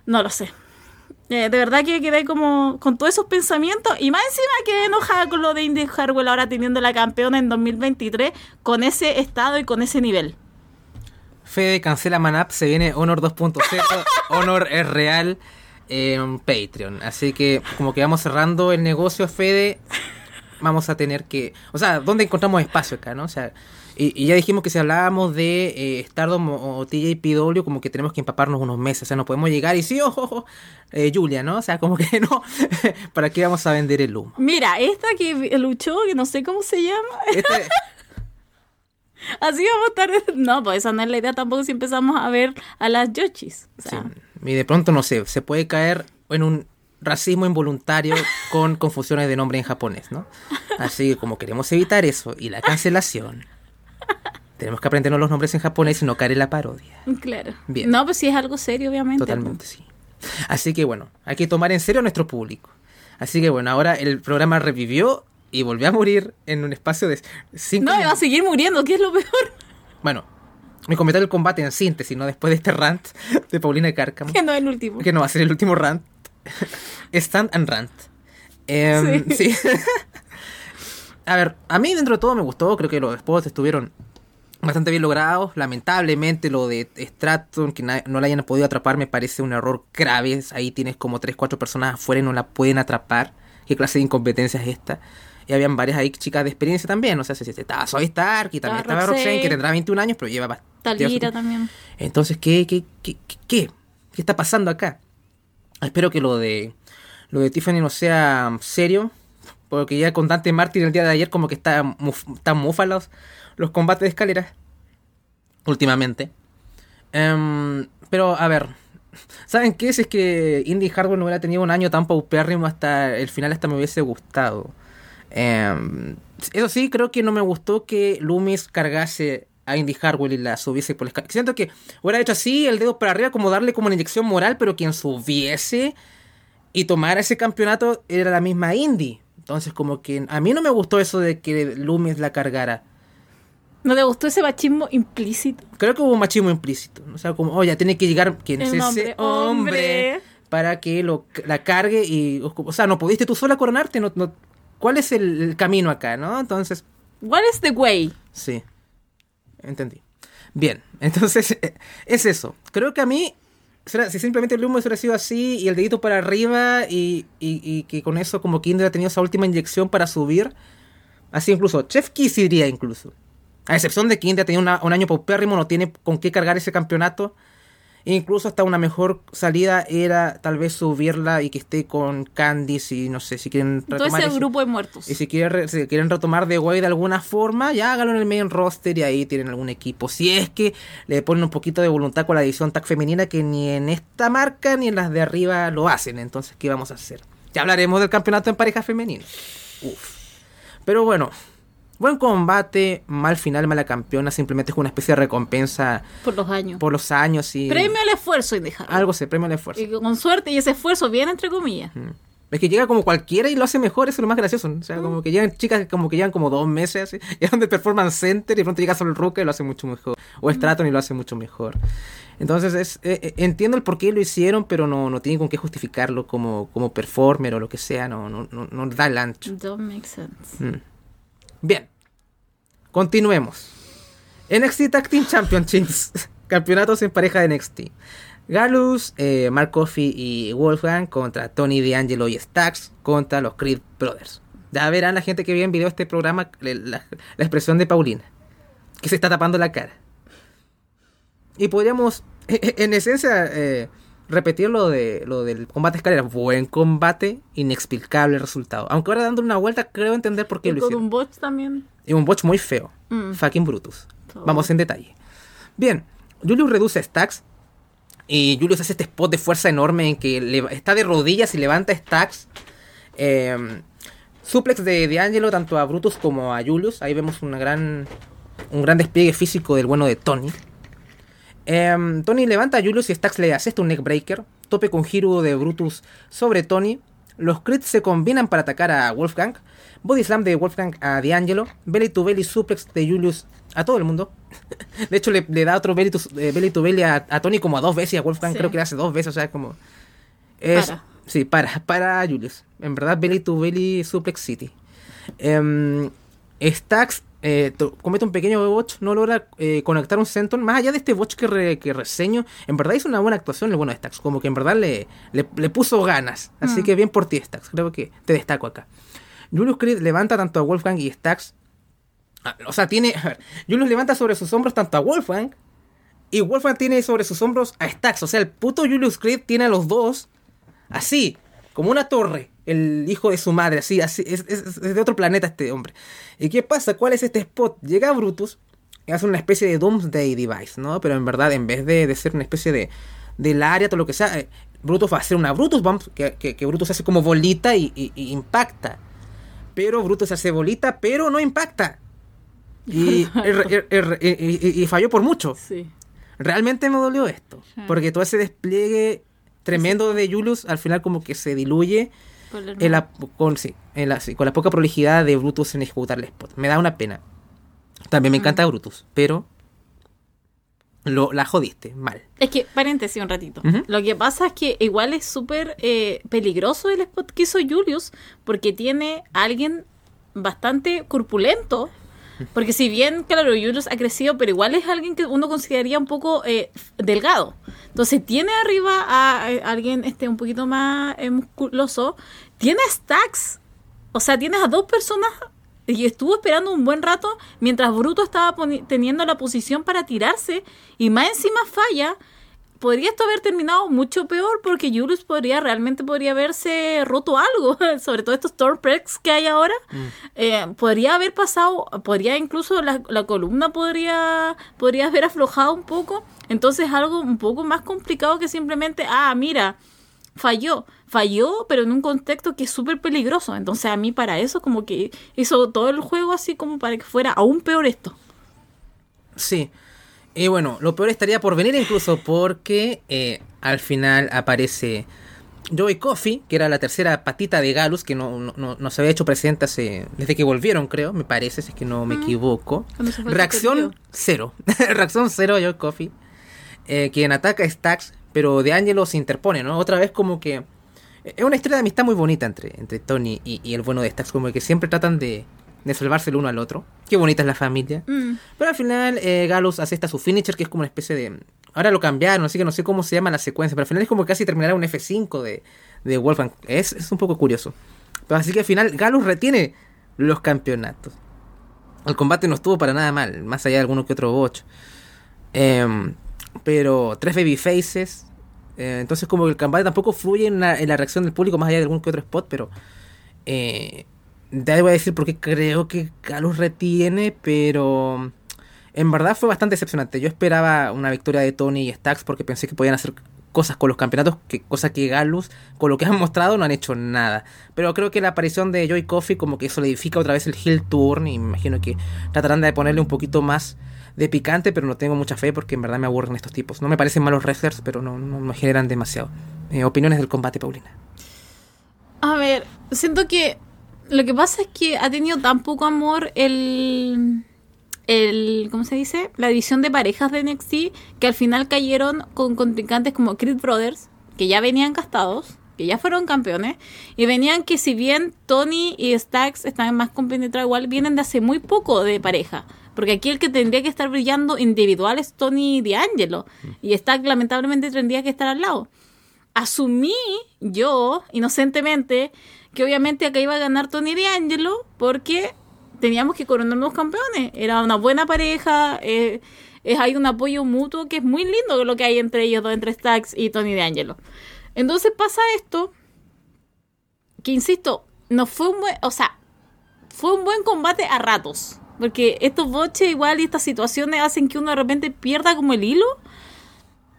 Speaker 2: no lo sé. Eh, de verdad que quedé como con todos esos pensamientos y más encima quedé enojada con lo de Indy Harwell ahora teniendo la campeona en 2023 con ese estado y con ese nivel.
Speaker 1: Fede cancela Manap, se viene Honor 2.0, Honor es real en Patreon. Así que como que vamos cerrando el negocio, Fede, vamos a tener que... O sea, ¿dónde encontramos espacio acá, no? O sea, y, ya dijimos que si hablábamos de eh, Stardom o, TJPW, como que tenemos que empaparnos unos meses. O sea, no podemos llegar y sí, ojo, ojo eh, Julia, ¿no? O sea, como que no. ¿Para qué vamos a vender el humo?
Speaker 2: Mira, esta que luchó, que no sé cómo se llama. Este Así vamos a estar. No, pues esa no es la idea tampoco si empezamos a ver a las Yoshis.
Speaker 1: sí. Y de pronto, no sé, se puede caer en un racismo involuntario con confusiones de nombre en japonés, ¿no? Así que como queremos evitar eso y la cancelación, tenemos que aprendernos los nombres en japonés y no caer en la parodia.
Speaker 2: Claro. Bien. No, pues sí es algo serio, obviamente.
Speaker 1: Totalmente, sí. Así que bueno, hay que tomar en serio a nuestro público. Así que bueno, ahora el programa revivió y volvió a morir en un espacio de
Speaker 2: cinco No, va a seguir muriendo, ¿qué es lo peor?
Speaker 1: Bueno, mi comentario del combate en síntesis, ¿no? Después de este rant de Paulina Cárcamo.
Speaker 2: Que no es el último.
Speaker 1: Que no va a ser el último rant. Stand and Rant. Em, sí. a ver, a mí dentro de todo me gustó, creo que los spots estuvieron bastante bien logrados. Lamentablemente lo de Stratton, que no la hayan podido atrapar, me parece un error grave. Ahí tienes como 3-4 personas afuera y no la pueden atrapar. ¿Qué clase de incompetencia es esta? Y habían varias ahí chicas de experiencia también. O sea, si estaba Zoe Stark y también
Speaker 2: Estaba
Speaker 1: estaba Roxanne, que tendrá 21 años, pero lleva bastante.
Speaker 2: Talira también.
Speaker 1: Entonces, ¿qué, qué, qué, qué, qué? ¿Qué está pasando acá? Espero que lo de lo de Tiffany no sea serio, porque ya con Dante Martin el día de ayer como que está están mufalos los combates de escaleras últimamente. Em, pero a ver, ¿saben qué? Si es que Indy Hardware no hubiera tenido un año tan paupérrimo hasta el final hasta me hubiese gustado. Em, eso sí, creo que no me gustó que Loomis cargase a Indy Hardware y la subiese por la escalera. Siento que hubiera hecho así, el dedo para arriba, como darle como una inyección moral, pero quien subiese y tomara ese campeonato era la misma Indy. Entonces, como que a mí no me gustó eso de que Loomis la cargara.
Speaker 2: ¿No te gustó ese machismo implícito?
Speaker 1: Creo que hubo un machismo implícito. O sea, como, oye, tiene que llegar quien es ese
Speaker 2: hombre,
Speaker 1: para que lo, la cargue y... O sea, no pudiste tú sola coronarte. No, no- ¿Cuál es el, el camino acá, no? Entonces,
Speaker 2: What is the way?
Speaker 1: sí. Entendí. Bien, entonces eh, es eso. Creo que a mí, si simplemente el humo hubiera sido así y el dedito para arriba y, que con eso como que ha tenido esa última inyección para subir, así incluso Chef Kiss iría incluso. A excepción de que India tenía un año paupérrimo, no tiene con qué cargar ese campeonato. Incluso hasta una mejor salida era tal vez subirla y que esté con Candice y no sé si quieren
Speaker 2: Todo
Speaker 1: retomar
Speaker 2: ese
Speaker 1: ese-
Speaker 2: grupo de muertos.
Speaker 1: y si quieren, re- si quieren retomar de Way de alguna forma, ya háganlo en el main roster y ahí tienen algún equipo. Si es que le ponen un poquito de voluntad con la edición tag femenina, que ni en esta marca ni en las de arriba lo hacen. Entonces, ¿qué vamos a hacer? Ya hablaremos del campeonato en pareja femenina. Uf. Pero bueno, buen combate, mal final, mala campeona. Simplemente es una especie de recompensa
Speaker 2: Por los años.
Speaker 1: por los años y.
Speaker 2: Premio al esfuerzo, Hartwell.
Speaker 1: Algo se premia el esfuerzo.
Speaker 2: Y con suerte, y ese esfuerzo viene entre comillas.
Speaker 1: Es que llega como cualquiera y lo hace mejor, eso es lo más gracioso. O sea, como que llegan chicas que como que llevan como dos meses así, y es donde Performance Center y de pronto llega solo el Ruka y lo hace mucho mejor. O Straton y lo hace mucho mejor. Entonces es, eh, eh, entiendo el por qué lo hicieron, pero no, no tienen con qué justificarlo como, como performer o lo que sea, no, no, no, no da el ancho.
Speaker 2: Don't make sense.
Speaker 1: Bien, continuemos. NXT Tag Team Championships, campeonatos en pareja de NXT. Galus, eh, Mark y Wolfgang contra Tony D'Angelo y Stax contra los Creed Brothers. Ya verán la gente que ve en video este programa la expresión de Paulina, que se está tapando la cara. Y podríamos, en esencia, eh, repetir lo, de, lo del combate escalera. Buen combate, inexplicable resultado. Aunque ahora dando una vuelta, creo entender por qué
Speaker 2: Y
Speaker 1: lo hicieron.
Speaker 2: un bot también.
Speaker 1: Y un botch muy feo.
Speaker 2: Mm.
Speaker 1: Fucking Brutus. Vamos en detalle. Bien, Julius reduce stacks. Y Julius hace este spot de fuerza enorme en que le- está de rodillas y levanta stacks. Eh, suplex de D'Angelo tanto a Brutus como a Julius. Ahí vemos una gran, un gran despliegue físico del bueno de Tony. Em, Tony levanta a Julius y Stax le asesta un neckbreaker. Tope con giro de Brutus sobre Tony. Los crits se combinan para atacar a Wolfgang. Body slam de Wolfgang a D'Angelo. Belly to belly suplex de Julius a todo el mundo. De hecho, le, le da otro belly to, eh, belly, to belly a, a Tony como a dos veces y a Wolfgang
Speaker 2: Sí.
Speaker 1: creo que le hace dos veces. O sea, como. Es,
Speaker 2: Para.
Speaker 1: Sí, para, para Julius. En verdad, belly to belly suplex city. Em, Stax eh, comete un pequeño botch, no logra eh, conectar un senton. Más allá de este botch que, re- que reseño, en verdad hizo una buena actuación el bueno de Stax. Como que en verdad le, le, le puso ganas. Así
Speaker 2: Mm.
Speaker 1: que bien por ti, Stax. Creo que te destaco acá. Julius Creed levanta tanto a Wolfgang y Stax. Ah, O sea, tiene. a ver, Julius levanta sobre sus hombros tanto a Wolfgang. Y Wolfgang tiene sobre sus hombros a Stax. O sea, el puto Julius Creed tiene a los dos así, como una torre, el hijo de su madre, así, así, es, es- es de otro planeta este hombre. ¿Y qué pasa? ¿Cuál es este spot? Llega Brutus y hace una especie de Doomsday Device, ¿no? Pero en verdad, en vez de, de ser una especie de del área, todo lo que sea, eh, Brutus va a hacer una Brutus Bomb, que, que, que Brutus hace como bolita y, y- y impacta. Pero Brutus hace bolita, pero no impacta. Y, er- er- er- y- falló por mucho.
Speaker 2: Sí.
Speaker 1: Realmente me dolió esto. Porque todo ese despliegue tremendo de Julius al final como que se diluye
Speaker 2: El
Speaker 1: en la, con, sí, en la, sí, con la poca prolijidad de Brutus en ejecutar el spot. Me da una pena. También me encanta Brutus, pero lo, la jodiste mal.
Speaker 2: Es que, paréntesis un ratito. Lo que pasa es que igual es súper eh, peligroso el spot que hizo Julius porque tiene a alguien bastante corpulento Porque si bien, claro, Julius ha crecido, pero igual es alguien que uno consideraría un poco eh, delgado. Entonces tiene arriba a, alguien este un poquito más eh, musculoso. Tiene stacks. O sea, tienes a dos personas y estuvo esperando un buen rato mientras Bruto estaba teniendo la posición para tirarse y más encima falla. Podría esto haber terminado mucho peor porque Julius podría realmente podría haberse roto algo, sobre todo estos Stormprex que hay ahora. Eh, podría haber pasado, podría incluso la, la columna podría, podría haber aflojado un poco. Entonces algo un poco más complicado que simplemente, ah, mira, falló, falló, pero en un contexto que es súper peligroso. Entonces a mí para eso como que hizo todo el juego así como para que fuera aún peor esto.
Speaker 1: Sí. Y bueno, lo peor estaría por venir incluso porque eh, al final aparece Joey Coffey, que era la tercera patita de Galus, que no, no, no- se había hecho presente hace, desde que volvieron, creo, me parece, si es que no me equivoco.
Speaker 2: Fue el
Speaker 1: Reacción cero. Reacción cero Joey Coffey. Eh, quien ataca a Stax, pero de Angelo se interpone, ¿no? Otra vez como que... Es una historia de amistad muy bonita entre, entre Tony y, y el bueno de Stax, como que siempre tratan de, de salvarse el uno al otro. Qué bonita es la familia.
Speaker 2: Mm.
Speaker 1: Pero al final eh, Galus hace esta su finisher que es como una especie de... Ahora lo cambiaron, así que no sé cómo se llama la secuencia, pero al final es como casi terminará un F5 de, de Wolfgang. Es, es un poco curioso. Pero así que al final Galus retiene los campeonatos. El combate no estuvo para nada mal, más allá de alguno que otro botch. Em, pero tres baby faces. eh, entonces como que el combate tampoco fluye en la, en la reacción del público más allá de algún que otro spot, pero... Eh, ya voy a decir por qué creo que Galus retiene, pero... En verdad fue bastante decepcionante. Yo esperaba una victoria de Tony y Stax porque pensé que podían hacer cosas con los campeonatos, cosa que Galus, con lo que han mostrado, no han hecho nada. Pero creo que la aparición de Joy Coffey como que solidifica otra vez el heel turn y me imagino que tratarán de ponerle un poquito más de picante, pero no tengo mucha fe porque en verdad me aburren estos tipos. No me parecen malos wrestlers, pero no, no me generan demasiado. Eh, opiniones del combate, Paulina.
Speaker 2: A ver, siento que lo que pasa es que ha tenido tan poco amor el, el ¿cómo se dice? La división de parejas de NXT que al final cayeron con contrincantes como Creed Brothers, que ya venían castados, que ya fueron campeones, y venían que si bien Tony y Stax están más compenetrados igual, vienen de hace muy poco de pareja. Porque aquí el que tendría que estar brillando individual es Tony D'Angelo. Y Stax lamentablemente tendría que estar al lado asumí yo, inocentemente, que obviamente acá iba a ganar Tony D'Angelo porque teníamos que coronarnos campeones. Era una buena pareja, eh, hay un apoyo mutuo que es muy lindo lo que hay entre ellos dos, entre Stax y Tony D'Angelo. Entonces pasa esto, que insisto, no fue un buen, o sea, fue un buen combate a ratos. Porque estos boches igual y estas situaciones hacen que uno de repente pierda como el hilo.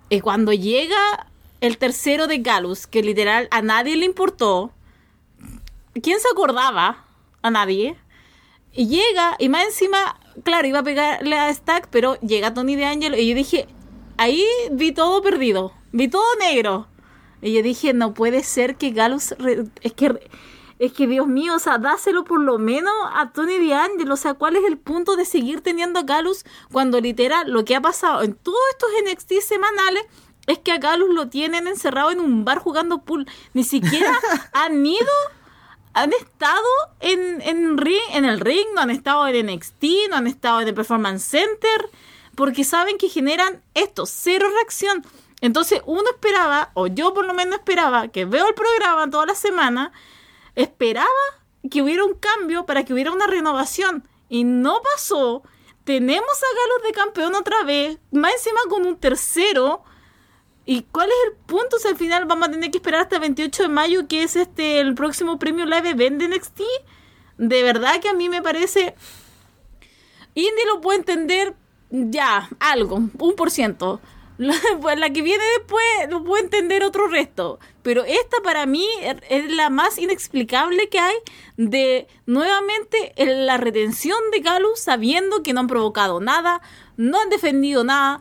Speaker 2: Y cuando llega el tercero de Galus, que literal a nadie le importó. ¿Quién se acordaba? A nadie. Y llega, y más encima, claro, iba a pegarle a Stack, pero llega Tony de Angelo. Y yo dije, ahí vi todo perdido. Vi todo negro. Y yo dije, no puede ser que Galus. es que. Es que Dios mío, o sea, dáselo por lo menos a Tony D'Angelo. O sea, ¿cuál es el punto de seguir teniendo a Galus cuando literal lo que ha pasado en todos estos NXT semanales es que a Galus lo tienen encerrado en un bar jugando pool? Ni siquiera han ido, han estado en, en, el ring, no han estado en NXT, no han estado en el Performance Center, porque saben que generan esto, cero reacción. Entonces uno esperaba, o yo por lo menos esperaba, que veo el programa toda la semana, esperaba que hubiera un cambio para que hubiera una renovación. Y no pasó. Tenemos a Galos de campeón otra vez, más encima con un tercero. ¿Y cuál es el punto? Si al final vamos a tener que esperar hasta el 28 de mayo, que es este el próximo premio Live Event de NXT. De verdad que a mí me parece. Indie lo puede entender ya, algo, un por ciento. La, pues la que viene después lo puede entender otro resto. Pero esta para mí er- es la más inexplicable que hay de nuevamente la retención de Galus sabiendo que no han provocado nada, no han defendido nada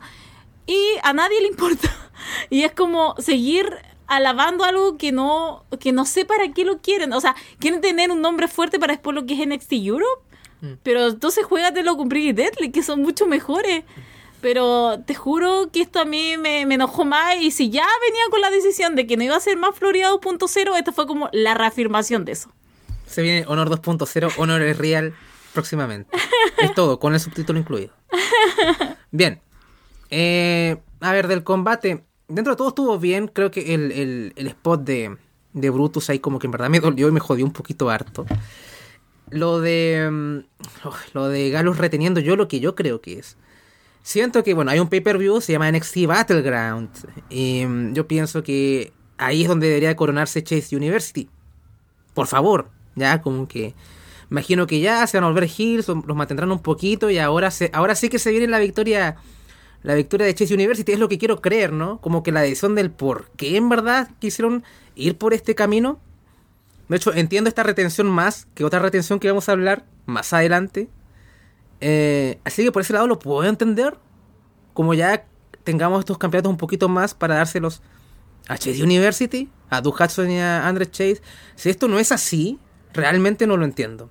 Speaker 2: y a nadie le importa. Y es como seguir alabando algo que no, que no sé para qué lo quieren. O sea, quieren tener un nombre fuerte para después lo que es NXT Europe. Pero entonces juégatelo con Pretty Deadly, que son mucho mejores. Pero te juro que esto a mí me, me enojó más. Y si ya venía con la decisión de que no iba a ser más Florida 2.0, esta fue como la reafirmación de eso.
Speaker 1: Se viene Honor 2.0, Honor es Real próximamente. Es todo, con el subtítulo incluido. Bien. Eh, a ver, del combate. Dentro de todo estuvo bien. Creo que el, el, el spot de, de Brutus ahí como que en verdad me dolió y me jodió un poquito harto. Lo de. mm, Lo de Galus reteniendo yo lo que yo creo que es. Siento que, bueno, hay un pay-per-view, se llama NXT Battleground. Y mm, yo pienso que ahí es donde debería coronarse Chase University. Por favor, ya como que. Imagino que ya se van a volver heels, los mantendrán un poquito y ahora, se, ahora sí que se viene la victoria la victoria de Chase University es lo que quiero creer, ¿no? Como que la decisión del por qué en verdad quisieron ir por este camino. De hecho, entiendo esta retención más que otra retención que vamos a hablar más adelante. Eh, así que por ese lado lo puedo entender. Como ya tengamos estos campeonatos un poquito más para dárselos a Chase University, a Hudson y a Andrew Chase. Si esto no es así, realmente no lo entiendo.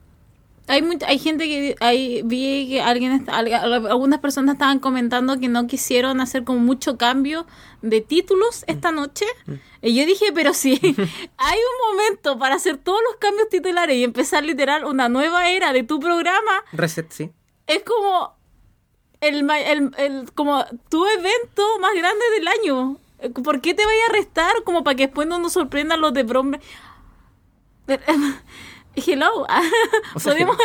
Speaker 2: Hay mucha, hay gente que hay, vi que alguien algunas personas estaban comentando que no quisieron hacer como mucho cambio de títulos esta noche. Y yo dije, pero sí, hay un momento para hacer todos los cambios titulares y empezar literal una nueva era de tu programa.
Speaker 1: Reset, sí.
Speaker 2: Es como el, el, el- como tu evento más grande del año. ¿Por qué te vaya a restar como para que después no nos sorprendan los de Bromley? Hello,
Speaker 1: O sea,
Speaker 2: podemos,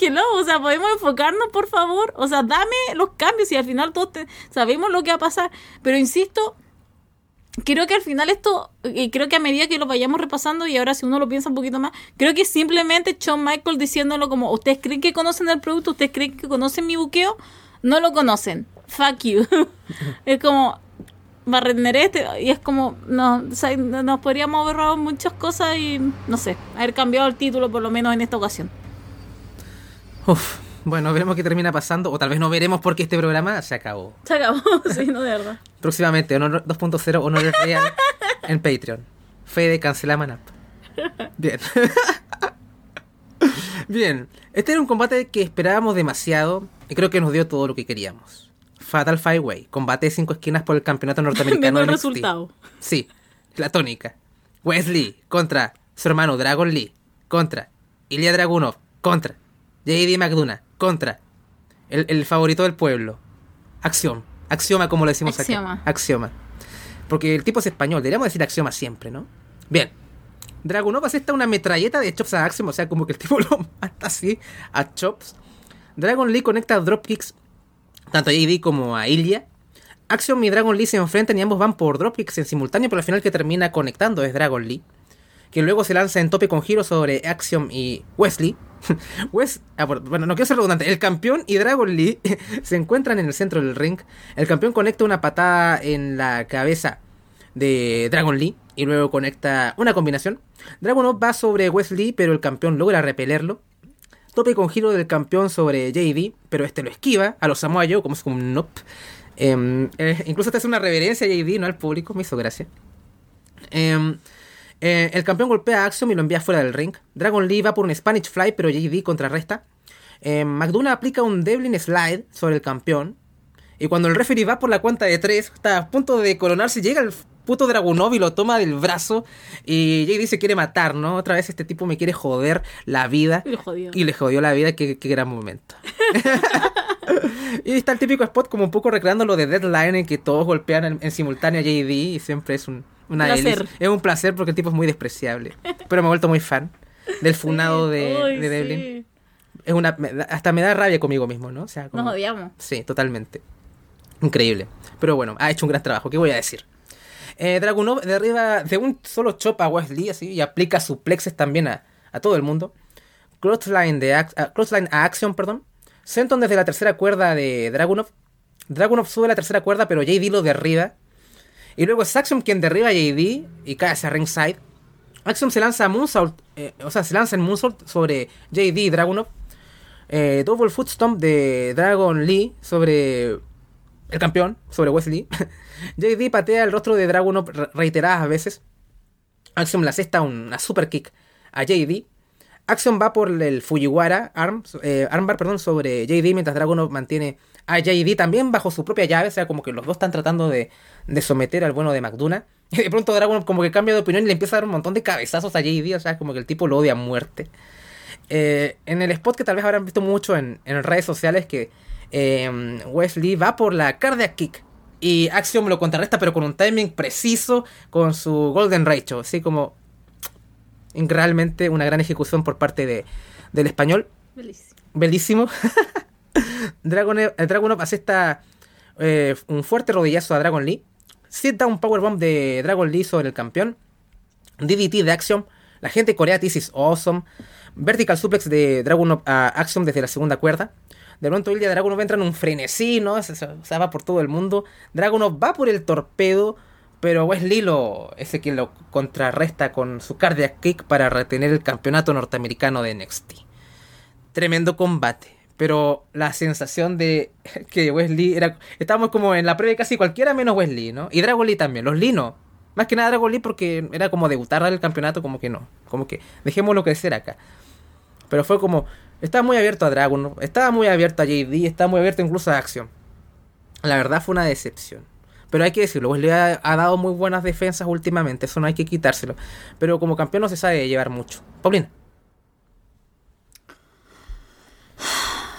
Speaker 2: hello, o sea, podemos enfocarnos, por favor. O sea, dame los cambios y al final todos te- sabemos lo que va a pasar. Pero insisto, creo que al final esto, y creo que a medida que lo vayamos repasando, y ahora si uno lo piensa un poquito más, creo que simplemente Shawn Michael diciéndolo como, ¿ustedes creen que conocen el producto? ¿Ustedes creen que conocen mi buqueo? No lo conocen. Fuck you. es como, Barretner este, y es como, no, o sea, no- nos podríamos haber ahorrado muchas cosas y, no sé, haber cambiado el título por lo menos en esta ocasión.
Speaker 1: Uf, bueno, veremos qué termina pasando. O tal vez no veremos porque este programa se acabó.
Speaker 2: Se acabó, sí, no de verdad.
Speaker 1: Próximamente, Honor 2.0 Honor Real en Patreon. Fede cancela Manap. Bien. Bien. Este era un combate que esperábamos demasiado y creo que nos dio todo lo que queríamos. Fatal Five Way, combate de cinco esquinas por el campeonato norteamericano NXT.
Speaker 2: resultado.
Speaker 1: Sí, la tónica. Wesley contra su hermano Dragon Lee, contra Ilya Dragunov, contra JD McDonough, contra el, el favorito del pueblo. Acción. Axioma, como lo decimos
Speaker 2: Axioma.
Speaker 1: acá. Axioma. Porque el tipo es español, deberíamos decir axioma siempre, ¿no? Bien. Dragunov acepta una metralleta de Chops a Axiom, o sea, como que el tipo lo mata así a Chops. Dragon Lee conecta dropkicks tanto a JD como a Ilya. Axiom y Dragon Lee se enfrentan y ambos van por dropkicks en simultáneo, pero al final que termina conectando es Dragon Lee. Que luego se lanza en tope con giro sobre Axiom y Wesley. Wes, ah, bueno, no quiero ser redundante. El campeón y Dragon Lee se encuentran en el centro del ring. El campeón conecta una patada en la cabeza de Dragon Lee y luego conecta una combinación. Dragon va sobre Wesley, pero el campeón logra repelerlo. Tope con giro del campeón sobre JD, pero este lo esquiva a los Samoa Joe como es un nope. Em, eh, incluso te hace una reverencia a JD, no al público, me hizo gracia. Em, eh, el campeón golpea a Axiom y lo envía fuera del ring. Dragon Lee va por un Spanish Fly, pero JD contrarresta. Eh, McDonough aplica un Devlin Slide sobre el campeón. Y cuando el referee va por la cuenta de tres, está a punto de coronarse, llega el puto Dragunov y lo toma del brazo. Y JD se quiere matar, ¿no? Otra vez este tipo me quiere joder la vida.
Speaker 2: Y le jodió.
Speaker 1: Y le jodió la vida, qué, qué gran momento. y está el típico spot como un poco recreando lo de Deadline en que todos golpean en, en simultáneo a JD y siempre es un, una
Speaker 2: Placer.
Speaker 1: Es un placer porque el tipo es muy despreciable. Pero me he vuelto muy fan del funado de, Devlin.
Speaker 2: sí.
Speaker 1: Es una, hasta me da rabia conmigo mismo, ¿no? O sea, como-
Speaker 2: Nos odiamos.
Speaker 1: Sí, totalmente. Increíble. Pero bueno, ha hecho un gran trabajo. ¿Qué voy a decir? Eh, Dragunov derriba de un solo chop a Wesley y aplica suplexes también a, a todo el mundo. Crossline, de ac- a, crossline a Action, perdón. Senton desde la tercera cuerda de Dragunov. Dragunov sube la tercera cuerda, pero JD lo derriba. Y luego es Axiom quien derriba a JD y cae hacia ringside. Axiom se lanza a Moonsault, eh, o sea, se lanza en Moonsault sobre JD y Dragunov. Eh, double foot stomp de Dragon Lee sobre el campeón, sobre Wesley. JD patea el rostro de Dragunov re- reiteradas veces. Axiom le asesta una super kick a JD. Axiom va por el Fujiwara arm, eh, armbar perdón, sobre JD mientras Dragunov mantiene a JD también bajo su propia llave. O sea, como que los dos están tratando de, de someter al bueno de McDonough. Y de pronto Dragunov como que cambia de opinión y le empieza a dar un montón de cabezazos a JD. O sea, como que el tipo lo odia a muerte. eh, en el spot que tal vez habrán visto mucho en, en redes sociales que eh, Wesley va por la cardiac kick y Axiom lo contrarresta pero con un timing preciso con su golden ratio, así como realmente una gran ejecución por parte de, del español.
Speaker 2: Bellísimo.
Speaker 1: Bellísimo. Dragon, eh, Dragunov hace esta, eh, un fuerte rodillazo a Dragon Lee. Sit down powerbomb de Dragon Lee sobre el campeón. DDT de Axiom. La gente corea This is awesome. Vertical suplex de Dragon a Axiom desde la segunda cuerda. De pronto día Dragunov entra en un frenesí, ¿no? Se, se va por todo el mundo. Dragunov va por el torpedo. Pero Wesley lo, ese quien lo contrarresta con su cardiac kick para retener el campeonato norteamericano de NXT. Tremendo combate. Pero la sensación de que Wesley era. Estábamos como en la previa casi cualquiera menos Wesley, ¿no? Y Dragon Lee también. Los Lee no. Más que nada Dragon Lee porque era como debutar al campeonato, como que no. Como que dejémoslo crecer acá. Pero fue como. Estaba muy abierto a Dragon, estaba muy abierto a JD, estaba muy abierto incluso a Action. La verdad fue una decepción. Pero hay que decirlo, Wesley ha, ha, dado muy buenas defensas últimamente, eso no hay que quitárselo. Pero como campeón no se sabe llevar mucho. Paulina.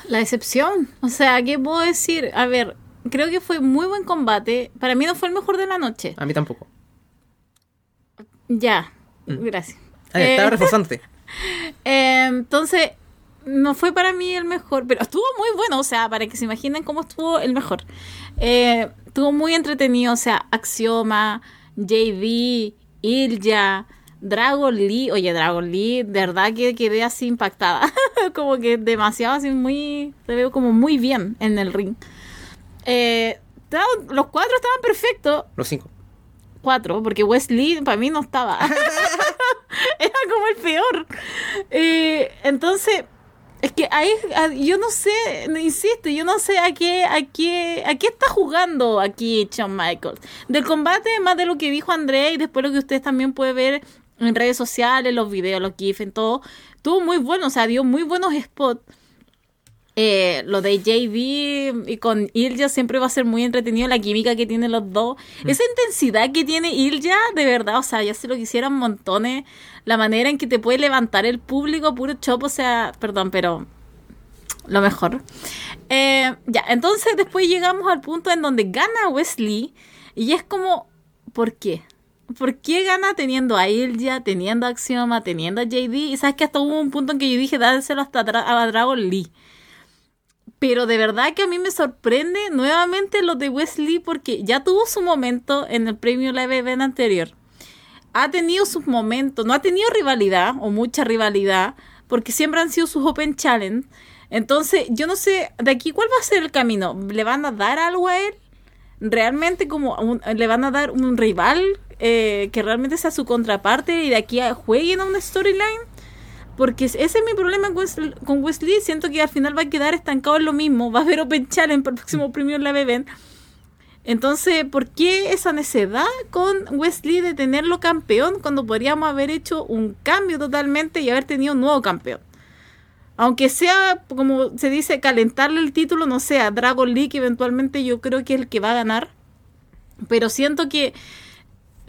Speaker 2: La decepción. O sea, ¿qué puedo decir? A ver, creo que fue muy buen combate. Para mí no fue el mejor de la noche.
Speaker 1: A mí tampoco.
Speaker 2: Ya, mm. gracias.
Speaker 1: Ah, estaba eh, reforzante.
Speaker 2: eh, entonces, no fue para mí el mejor, pero estuvo muy bueno, o sea, para que se imaginen cómo estuvo el mejor. Eh, estuvo muy entretenido, o sea, Axioma, JD, Ilja, Dragon Lee, oye, Dragon Lee, de verdad que quedé así impactada, como que demasiado así muy, te veo como muy bien en el ring. Eh, los cuatro estaban perfectos.
Speaker 1: Los cinco.
Speaker 2: Cuatro, porque Wesley para mí no estaba. Era como el peor. Eh, entonces, es que ahí, yo no sé, insisto, yo no sé a qué, a qué, a qué está jugando aquí Shawn Michaels. Del combate, más de lo que dijo André y después lo que ustedes también pueden ver en redes sociales, los videos, los GIFs, en todo, tuvo muy bueno, o sea, dio muy buenos spots. Eh, lo de JD y con Ilja siempre va a ser muy entretenido la química que tienen los dos. Mm. Esa intensidad que tiene Ilja, de verdad, o sea, ya se lo quisieran montones. La manera en que te puede levantar el público, puro chop, o sea, perdón, pero lo mejor. Eh, ya, entonces después llegamos al punto en donde gana Wesley y es como, ¿por qué? ¿Por qué gana teniendo a Ilja, teniendo a Axioma, teniendo a JD? Y sabes que hasta hubo un punto en que yo dije, dáselo hasta a Dragon Lee. Pero de verdad que a mí me sorprende nuevamente lo de Wesley porque ya tuvo su momento en el premio Live Event anterior. Ha tenido sus momentos, no ha tenido rivalidad o mucha rivalidad porque siempre han sido sus Open Challenge. Entonces, yo no sé, de aquí cuál va a ser el camino. ¿Le van a dar algo a él? ¿Realmente como le van a dar un rival eh, que realmente sea su contraparte y de aquí a jueguen a una storyline? Porque ese es mi problema con Wesley. Siento que al final va a quedar estancado en lo mismo. Va a haber Open Challenge para el próximo premio en la Event. Entonces, ¿por qué esa necedad con Wesley de tenerlo campeón cuando podríamos haber hecho un cambio totalmente y haber tenido un nuevo campeón? Aunque sea, como se dice, calentarle el título, no sé, a Dragon League, eventualmente yo creo que es el que va a ganar. Pero siento que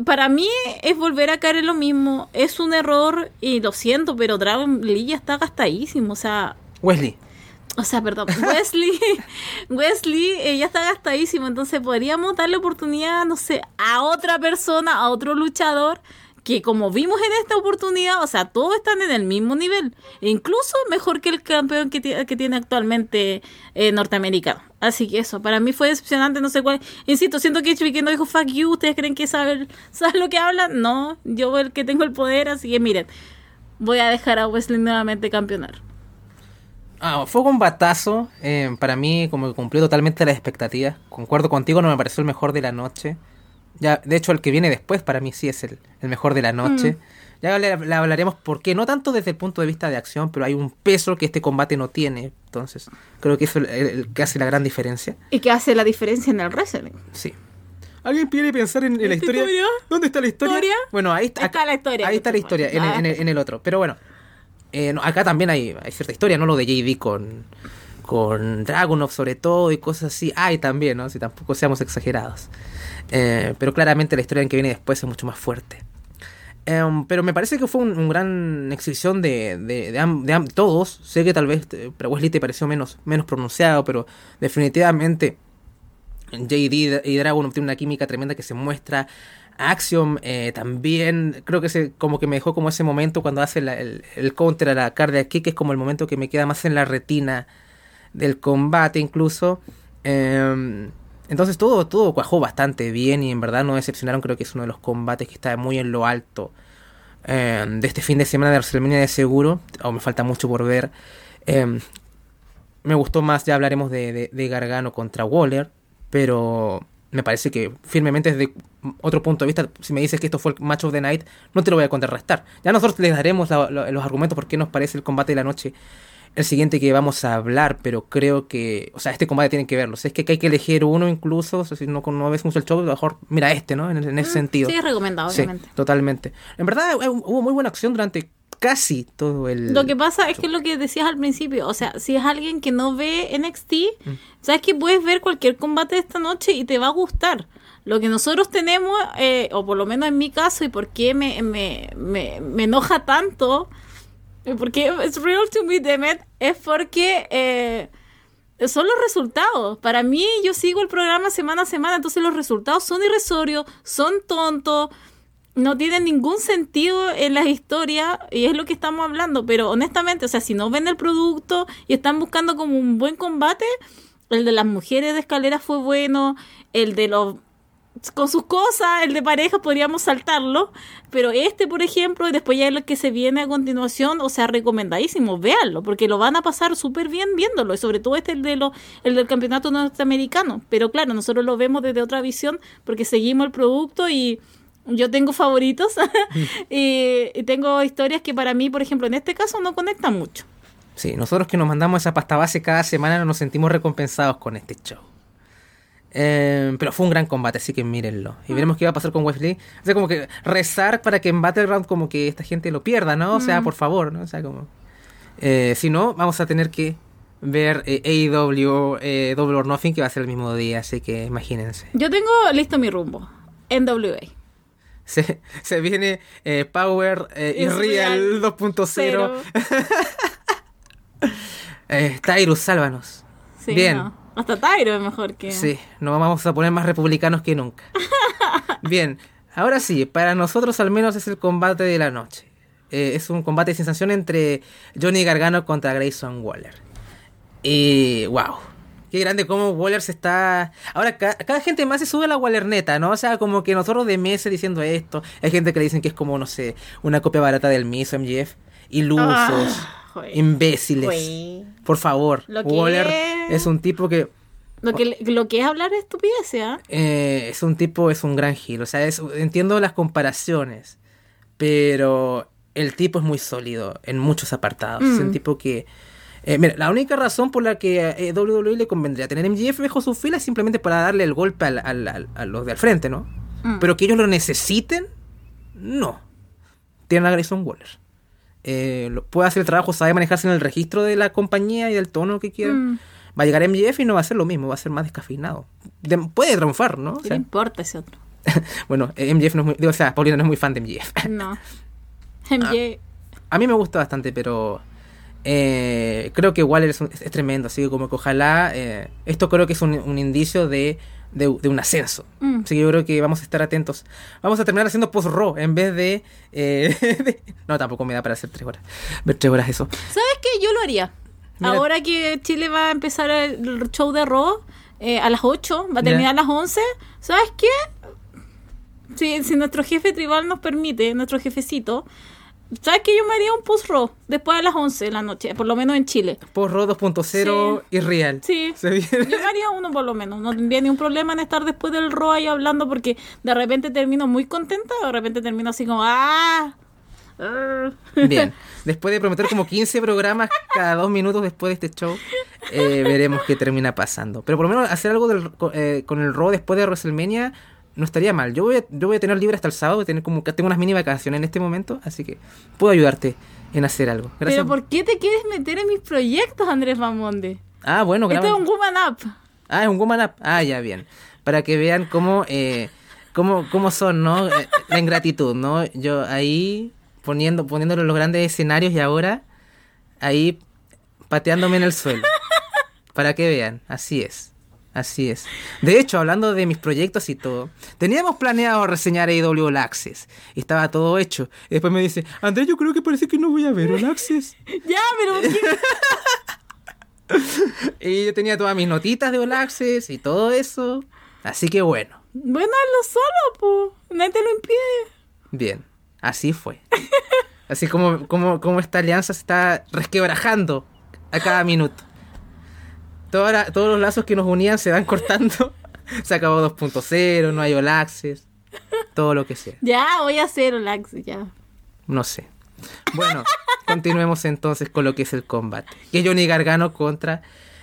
Speaker 2: para mí es volver a caer en lo mismo. Es un error y lo siento, pero Dragon Lee ya está gastadísimo. O sea.
Speaker 1: Wesley.
Speaker 2: O sea, perdón. Wesley. Wesley eh, ya está gastadísimo. Entonces podríamos darle oportunidad, no sé, a otra persona, a otro luchador que como vimos en esta oportunidad, o sea, todos están en el mismo nivel, incluso mejor que el campeón que, que tiene actualmente eh, norteamericano. Así que eso, para mí fue decepcionante, no sé cuál. Insisto, siento que HBK no dijo fuck you, ¿ustedes creen que sabe, sabe lo que hablan? No, yo el que tengo el poder, así que miren, voy a dejar a Wesley nuevamente campeonar.
Speaker 1: Ah, fue un batazo, eh, para mí como que cumplió totalmente las expectativas. Concuerdo contigo, no me pareció el mejor de la noche. Ya, de hecho, el que viene después para mí sí es el, mejor de la noche. Mm. Ya le, hablaremos por qué, no tanto desde el punto de vista de acción, pero hay un peso que este combate no tiene. Entonces, creo que eso es el, que hace la gran diferencia.
Speaker 2: Y que hace la diferencia en el wrestling.
Speaker 1: Sí. ¿Alguien quiere pensar en, la historia? ¿Dónde está la historia? Bueno, ahí está,
Speaker 2: la historia.
Speaker 1: Ahí está la historia, en, el, otro. Pero bueno, eh, acá también hay, hay, cierta historia, ¿no? Lo de JD con, con Dragunov sobre todo y cosas así. Hay también, ¿no? Si tampoco seamos exagerados. Eh, pero claramente la historia en que viene después es mucho más fuerte. Em, pero me parece que fue un, un gran exhibición de, de, de, todos. Sé que tal vez eh, para Wesley te pareció menos, menos pronunciado, pero definitivamente JD y Dragon tienen una química tremenda que se muestra. Axiom eh, también, creo que se, como que me dejó como ese momento cuando hace el, el counter a la cardia kick, que es como el momento que me queda más en la retina del combate incluso. Em, entonces todo, todo cuajó bastante bien y en verdad no decepcionaron, creo que es uno de los combates que está muy en lo alto em, de este fin de semana de WrestleMania de seguro, o me falta mucho por ver. Em, me gustó más, ya hablaremos de, de- Gargano contra Waller, pero me parece que firmemente desde otro punto de vista, si me dices que esto fue el match of the night, no te lo voy a contrarrestar. Ya nosotros les daremos los argumentos por qué nos parece el combate de la noche el siguiente que vamos a hablar, pero creo que, o sea, este combate tienen que verlo. Si es que hay que elegir uno incluso, o sea, si no, no ves mucho el show, mejor mira este, ¿no? En, en ese sentido.
Speaker 2: Mm, Sí, es recomendado,
Speaker 1: Sí,
Speaker 2: obviamente.
Speaker 1: totalmente. En verdad eh, hubo muy buena acción durante casi todo el...
Speaker 2: Lo que pasa es que es lo que decías al principio, o sea, si es alguien que no ve NXT,
Speaker 1: Mm.
Speaker 2: sabes que puedes ver cualquier combate de esta noche y te va a gustar. Lo que nosotros tenemos, eh, o por lo menos en mi caso, y por qué me, me, me, me enoja tanto, porque es real to me, damn it, es porque eh, son los resultados. Para mí, yo sigo el programa semana a semana, entonces los resultados son irrisorios, son tontos, no tienen ningún sentido en las historias y es lo que estamos hablando. Pero honestamente, o sea, si no ven el producto y están buscando como un buen combate, el de las mujeres de escalera fue bueno, el de los con sus cosas, el de pareja podríamos saltarlo, pero este, por ejemplo, y después ya lo que se viene a continuación, o sea, recomendadísimo, véanlo, porque lo van a pasar súper bien viéndolo, y sobre todo este, el, de lo, el del campeonato norteamericano, pero claro, nosotros lo vemos desde otra visión, porque seguimos el producto y yo tengo favoritos, y, y tengo historias que para mí, por ejemplo, en este caso no conectan mucho.
Speaker 1: Sí, nosotros que nos mandamos esa pasta base cada semana nos sentimos recompensados con este show. Eh, pero fue un gran combate, así que mírenlo. Y veremos qué va a pasar con Wesley. O sea, como que rezar para que en Battleground como que esta gente lo pierda, ¿no? O sea, por favor, ¿no? O sea, como... eh, si no, vamos a tener que ver eh, AEW eh, Double or Nothing, que va a ser el mismo día, así que imagínense.
Speaker 2: Yo tengo listo mi rumbo, NWA.
Speaker 1: Se, se viene eh, Power y Real
Speaker 2: real
Speaker 1: 2.0.
Speaker 2: Cero.
Speaker 1: Eh, Tyrus, sálvanos.
Speaker 2: Sí,
Speaker 1: Bien.
Speaker 2: no. Hasta Tyro es mejor que...
Speaker 1: Sí, nos vamos a poner más republicanos que nunca. Bien, ahora sí, para nosotros al menos es el combate de la noche. Eh, es un combate de sensación entre Johnny Gargano contra Grayson Waller. Y wow, qué grande cómo Waller se está... Ahora ca- cada gente más se sube a la Wallerneta, ¿no? O sea, como que nosotros de meses diciendo esto, hay gente que le dicen que es como, no sé, una copia barata del Miss MGF. Ilusos,
Speaker 2: Ah, joder.
Speaker 1: imbéciles. Por favor,
Speaker 2: Lo
Speaker 1: Waller
Speaker 2: es-
Speaker 1: es un tipo que...
Speaker 2: Lo que, lo que es hablar es estupidez, ¿ah?
Speaker 1: Eh, es un tipo, es un gran giro. O sea, es- entiendo las comparaciones, pero el tipo es muy sólido en muchos apartados. Es un
Speaker 2: Mm.
Speaker 1: tipo que... eh, mira, la única razón por la que eh, WWE le convendría tener MJF bajo su fila es simplemente para darle el golpe al- al- al- a los de al frente, ¿no?
Speaker 2: Mm.
Speaker 1: Pero que ellos lo necesiten, no. Tienen a Grayson Waller. Eh, lo- puede hacer el trabajo, sabe manejarse en el registro de la compañía y del tono que quieran.
Speaker 2: Mm.
Speaker 1: Va a llegar MJF y no va a ser lo mismo, va a ser más descafeinado. De- puede triunfar, ¿no? O
Speaker 2: ¿Qué le
Speaker 1: sea,
Speaker 2: importa ese otro?
Speaker 1: bueno, eh, MJF no es muy, digo, o sea, Paulina no es muy fan de MJF.
Speaker 2: No. MJ...
Speaker 1: A mí me gusta bastante, pero eh, creo que Waller es, un- es- es tremendo, así que como que ojalá, eh, esto creo que es un, un indicio de, de, de un ascenso.
Speaker 2: Mm.
Speaker 1: Así que yo creo que vamos a estar atentos. Vamos a terminar haciendo post-raw en vez de, eh, de- No, tampoco me da para hacer tres horas. Ver tres horas eso.
Speaker 2: ¿Sabes qué? Yo lo haría.
Speaker 1: Mira-
Speaker 2: Ahora que Chile va a empezar el show de Raw eh, a las 8, va a terminar a las 11, ¿sabes qué? Si, si nuestro jefe tribal nos permite, nuestro jefecito, ¿sabes qué? Yo me haría un post-Raw después de las 11 de la noche, por lo menos en Chile.
Speaker 1: Post-raw 2.0 y real.
Speaker 2: Sí.
Speaker 1: Se viene.
Speaker 2: Yo me haría uno por lo menos. No tendría ningún problema en estar después del Raw ahí hablando porque de repente termino muy contenta, de repente termino así como ¡ah! ah".
Speaker 1: Bien, después de prometer como 15 programas cada dos minutos después de este show, eh, veremos qué termina pasando. Pero por lo menos hacer algo del- eh, con el Raw después de WrestleMania no estaría mal. Yo voy, a, yo voy a tener libre hasta el sábado, tener como que tengo unas mini vacaciones en este momento, así que puedo ayudarte en hacer algo. Gracias.
Speaker 2: Pero ¿por qué te quieres meter en mis proyectos, Andrés Mamonde?
Speaker 1: Ah, bueno,
Speaker 2: Esto
Speaker 1: graba-
Speaker 2: es un woman up.
Speaker 1: Ah, es un Woman Up. Ah, ya, bien. Para que vean cómo eh, ¿Cómo, cómo son, no? Eh, La ingratitud, ¿no? Yo ahí poniendo, poniéndolo en los grandes escenarios y ahora ahí pateándome en el suelo. Para que vean, así es. Así es. De hecho, hablando de mis proyectos y todo, teníamos planeado reseñar AEW All Access. Y estaba todo hecho. Y después me dice, Andrés, yo creo que parece que no voy a ver All Access.
Speaker 2: Ya, pero
Speaker 1: y yo tenía todas mis notitas de All Access y todo eso. Así que bueno,
Speaker 2: Bueno, hazlo solo, pues. Nadie te lo impide.
Speaker 1: bien. Así fue. Así como, como, como esta alianza se está resquebrajando a cada minuto. Toda la- todos los lazos que nos unían se van cortando. Se acabó 2.0, no hay All Access. Todo lo que sea.
Speaker 2: Ya, voy a hacer Olax, ya.
Speaker 1: No sé. Bueno, continuemos entonces con lo que es el combate. Que es Johnny Gargano contra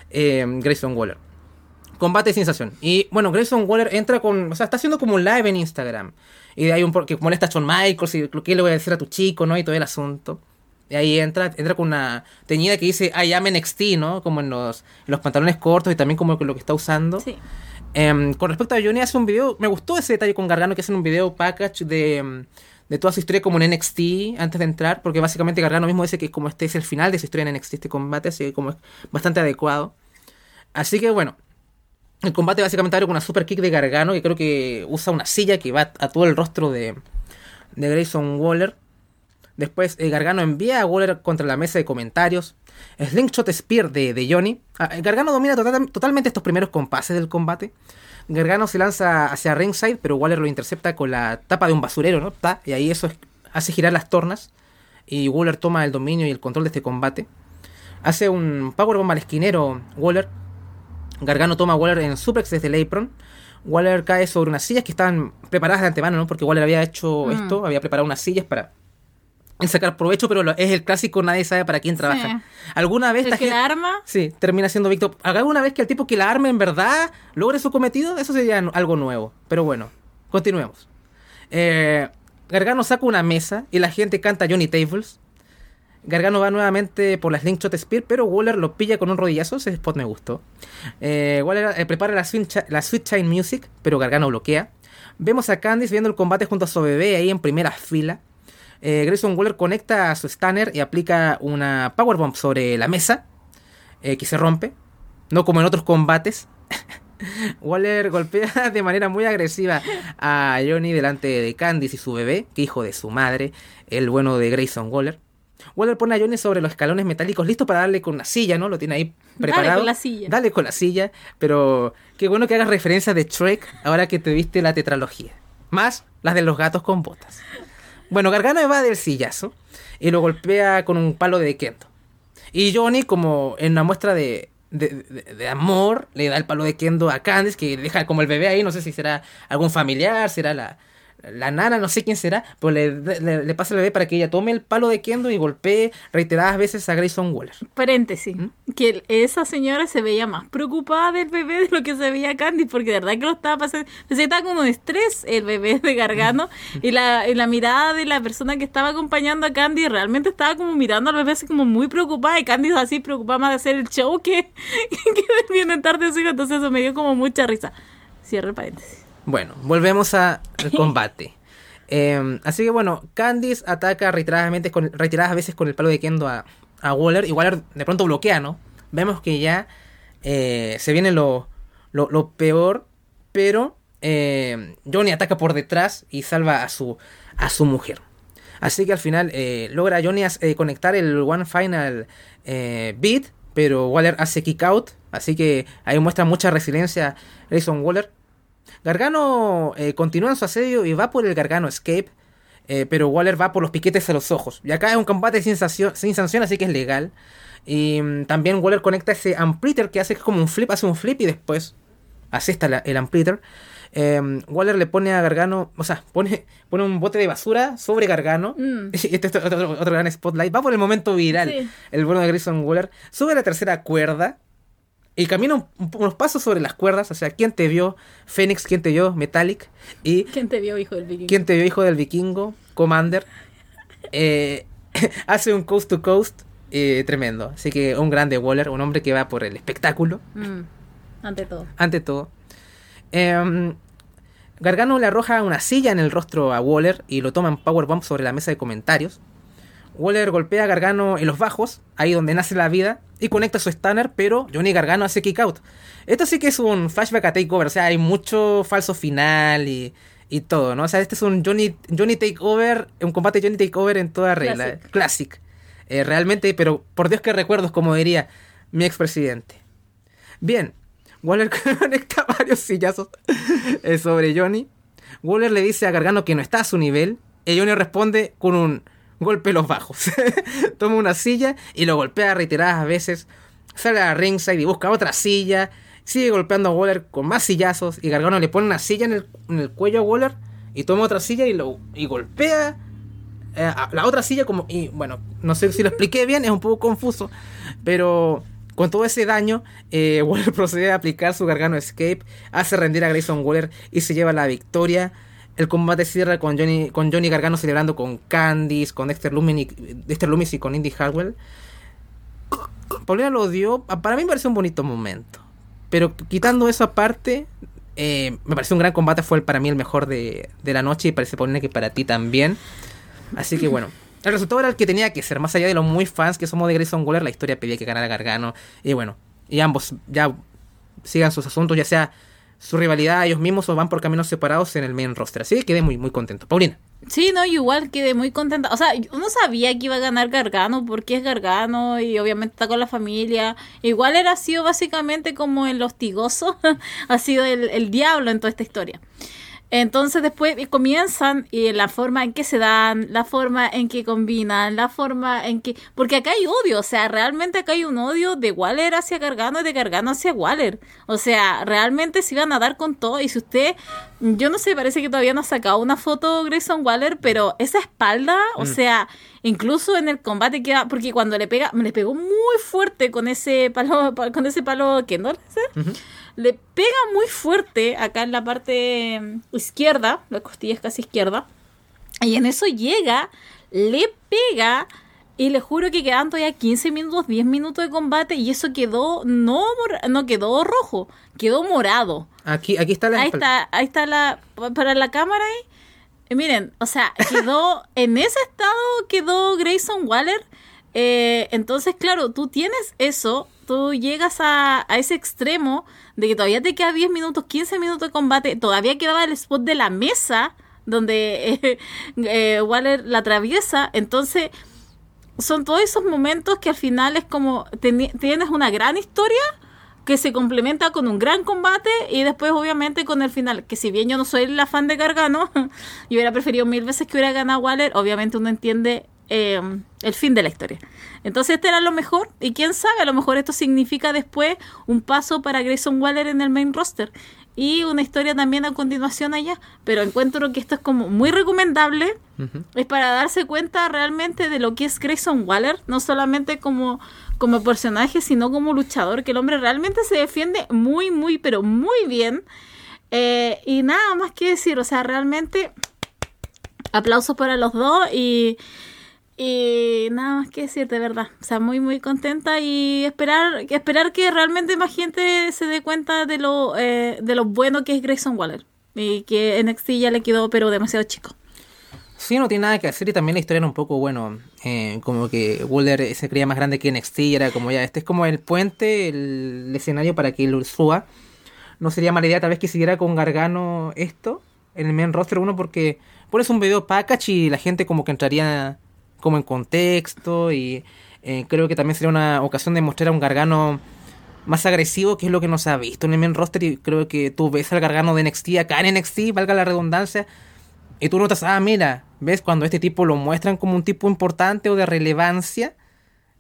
Speaker 1: eh, Grayson Waller. Combate de sensación. Y bueno, Grayson Waller entra con. O sea, está haciendo como un live en Instagram. Y de ahí un que molesta a Shawn Michaels y lo que le voy a decir a tu chico, ¿no? Y todo el asunto. Y ahí entra, entra con una teñida que dice I am NXT, ¿no? Como en los, en los pantalones cortos y también como lo que está usando.
Speaker 2: Sí.
Speaker 1: Em, con respecto a Johnny, hace un video. Me gustó ese detalle con Gargano que hacen un video package de, de toda su historia como en NXT antes de entrar. Porque básicamente Gargano mismo dice que como este es el final de su historia en NXT, este combate, así que como es bastante adecuado. Así que bueno. El combate básicamente abre con una super kick de Gargano que creo que usa una silla que va a todo el rostro de, de Grayson Waller. Después eh, Gargano envía a Waller contra la mesa de comentarios. Slingshot Spear de, de Johnny. Ah, eh, Gargano domina total- totalmente estos primeros compases del combate. Gargano se lanza hacia ringside, pero Waller lo intercepta con la tapa de un basurero, ¿no? Ta, y ahí eso es- hace girar las tornas. Y Waller toma el dominio y el control de este combate. Hace un powerbomb al esquinero Waller. Gargano toma a Waller en suplex desde el apron. Waller cae sobre unas sillas que estaban preparadas de antemano, ¿no? Porque Waller había hecho
Speaker 2: Mm.
Speaker 1: esto, había preparado unas sillas para en sacar provecho, pero lo- es el clásico, nadie sabe para quién trabaja. ¿Alguna vez
Speaker 2: El que
Speaker 1: gente-
Speaker 2: la arma,
Speaker 1: Sí, termina siendo Víctor. ¿Alguna vez que el tipo que la arme en verdad logre su cometido? Eso sería algo nuevo. Pero bueno, continuemos. Eh, Gargano saca una mesa y la gente canta Johnny Tables. Gargano va nuevamente por la Slingshot Spear, pero Waller lo pilla con un rodillazo. Ese spot me gustó. Eh, Waller eh, prepara la la Sweet Shine Music, pero Gargano bloquea. Vemos a Candice viendo el combate junto a su bebé ahí en primera fila. Eh, Grayson Waller conecta a su stunner y aplica una powerbomb sobre la mesa eh, que se rompe. No como en otros combates. Waller golpea de manera muy agresiva a Johnny delante de Candice y su bebé, que hijo de su madre, el bueno de Grayson Waller. Waller pone a Johnny sobre los escalones metálicos listo para darle con una silla, ¿no? Lo tiene ahí
Speaker 2: Dale
Speaker 1: preparado.
Speaker 2: con la silla.
Speaker 1: Dale con la silla, pero qué bueno que hagas referencia de Shrek ahora que te viste la tetralogía. Más las de los gatos con botas. Bueno, Gargano va del sillazo y lo golpea con un palo de kendo. Y Johnny, como en una muestra de, de, de- de amor, le da el palo de kendo a Candice, que deja como el bebé ahí, no sé si será algún familiar, será la, la nana, no sé quién será, pero le, le- le pasa al bebé para que ella tome el palo de kendo y golpee reiteradas veces a Grayson Waller.
Speaker 2: paréntesis,
Speaker 1: ¿Mm?
Speaker 2: que esa señora se veía más preocupada del bebé de lo que se veía Candy, porque de verdad que lo estaba pasando, que estaba como de estrés el bebé de Gargano, y la, y la mirada de la persona que estaba acompañando a Candy realmente estaba como mirando al bebé así como muy preocupada, y Candy así preocupada más de hacer el show que, que viene tarde su hijo, entonces eso me dio como mucha risa. Cierre paréntesis.
Speaker 1: Bueno, volvemos al combate. Eh, así que bueno, Candice ataca reiteradamente con, reiteradas veces con el palo de Kendo a, a Waller y Waller de pronto bloquea, ¿no? Vemos que ya eh, se viene lo, lo, lo peor, pero eh, Johnny ataca por detrás y salva a su, a su mujer. Así que al final eh, logra Johnny eh, conectar el One Final Beat, pero Waller hace kick out. Así que ahí muestra mucha resiliencia Grayson Waller. Gargano eh, continúa en su asedio y va por el Gargano Escape. eh, pero Waller va por los piquetes a los ojos. Y acá es un combate sin, sanción- sin sanción, así que es legal. Y mm, también Waller conecta ese amplitter que hace como un flip, hace un flip y después asesta la- el amplitter. Eh, Waller le pone a Gargano, o sea, pone, pone un bote de basura sobre Gargano.
Speaker 2: Mm.
Speaker 1: Y este es otro, otro- otro gran spotlight. Va por el momento viral.
Speaker 2: Sí.
Speaker 1: El bueno de Grayson Waller. Sube a la tercera cuerda. Y camina un- un- unos pasos sobre las cuerdas. O sea, ¿quién te vio? Phoenix, ¿quién te vio? Metallic. Y
Speaker 2: ¿Quién te vio, hijo del vikingo?
Speaker 1: ¿quién te vio? Hijo del vikingo. Commander. Eh, hace un coast to coast. eh, tremendo. Así que un grande Waller. Un hombre que va por el espectáculo
Speaker 2: Mm, ante todo.
Speaker 1: ante todo. Em, Gargano le arroja una silla en el rostro a Waller y lo toma en powerbomb sobre la mesa de comentarios. Waller golpea a Gargano en los bajos, ahí donde nace la vida, y conecta su stunner, pero Johnny Gargano hace kick out. Esto sí que es un flashback a Takeover, o sea, hay mucho falso final y, y todo, ¿no? O sea, este es un Johnny, Johnny Takeover, un combate Johnny Takeover en toda regla. Classic. Eh, realmente, pero por Dios que recuerdos, como diría mi expresidente. Bien, Waller conecta varios sillazos eh, sobre Johnny. Waller le dice a Gargano que no está a su nivel. Y Johnny responde con un golpe los bajos. Toma una silla y lo golpea reiteradas veces. Sale a ringside y busca otra silla. Sigue golpeando a Waller con más sillazos. Y Gargano le pone una silla en el, cuello a Waller. Y toma otra silla y, lo, y golpea eh, la otra silla. como Y bueno, no sé si lo expliqué bien, es un poco confuso. Pero con todo ese daño, eh, Waller procede a aplicar su Gargano Escape. Hace rendir a Grayson Waller y se lleva la victoria. El combate cierra con Johnny, con Johnny Gargano celebrando con Candice, con Dexter Lumis, y, Dexter Lumis y con Indy Harwell. Paulina lo dio. Para mí me parece un bonito momento. Pero quitando eso aparte, eh, me pareció un gran combate. Fue para mí el mejor de, la noche y parece Paulina que para ti también. Así que bueno. El resultado era el que tenía que ser, más allá de los muy fans que somos de Grayson Waller, la historia pedía que ganara Gargano. Y bueno, y ambos ya sigan sus asuntos, ya sea su rivalidad ellos mismos o van por caminos separados en el main roster. Así que quedé muy, muy contento. Paulina.
Speaker 2: Sí, no, igual quedé muy contenta. O sea, uno sabía que iba a ganar Gargano porque es Gargano y obviamente está con la familia. Igual era sido básicamente como el hostigoso, ha sido el, el diablo en toda esta historia. Entonces después comienzan y la forma en que se dan, la forma en que combinan, la forma en que... Porque acá hay odio, o sea, realmente acá hay un odio de Waller hacia Gargano y de Gargano hacia Waller. O sea, realmente se iban a dar con todo y si usted, yo no sé, parece que todavía no ha sacado una foto Grayson Waller, pero esa espalda, o mm. sea, incluso en el combate queda, porque cuando le pega, me le pegó muy fuerte con ese palo, con ese palo que no sé le pega muy fuerte acá en la parte izquierda, la costilla es casi izquierda, y en eso llega, le pega y le juro que quedan todavía 15 minutos, 10 minutos de combate y eso quedó no no quedó rojo, quedó morado.
Speaker 1: Aquí aquí está la
Speaker 2: Ahí está, ahí está la para la cámara ahí. miren, o sea, quedó en ese estado quedó Grayson Waller. Eh, entonces, claro, tú tienes eso, tú llegas a, a ese extremo de que todavía te queda 10 minutos, 15 minutos de combate, todavía quedaba el spot de la mesa donde eh, Waller la atraviesa, entonces son todos esos momentos que al final es como tienes una gran historia que se complementa con un gran combate y después obviamente con el final, que si bien yo no soy la fan de Gargano, yo hubiera preferido mil veces que hubiera ganado Waller, obviamente uno entiende eh, el fin de la historia. Entonces este era lo mejor y quién sabe, a lo mejor esto significa después un paso para Grayson Waller en el main roster y una historia también a continuación allá, pero encuentro que esto es como muy recomendable, es para darse cuenta realmente de lo que es Grayson Waller, no solamente como como personaje, sino como luchador, que el hombre realmente se defiende muy, muy, pero muy bien. Eh, y nada más que decir, o sea, realmente aplausos para los dos y y nada más que decir, de verdad. O sea, muy, muy contenta y esperar, esperar que realmente más gente se dé cuenta de lo, eh, de lo bueno que es Grayson Waller. Y que NXT ya le quedó, pero demasiado chico.
Speaker 1: Sí, no tiene nada que hacer y también la historia era un poco, bueno, eh, como que Waller se creía más grande que NXT y era como ya, este es como el puente, el, escenario para que él suba. No sería mala idea tal vez que siguiera con Gargano esto en el main roster uno porque pones un video package y la gente como que entraría como en contexto y eh, creo que también sería una ocasión de mostrar a un Gargano más agresivo, que es lo que no se ha visto en el main roster y creo que tú ves al Gargano de NXT acá en NXT, valga la redundancia, y tú notas, ah, mira, ves cuando este tipo lo muestran como un tipo importante o de relevancia,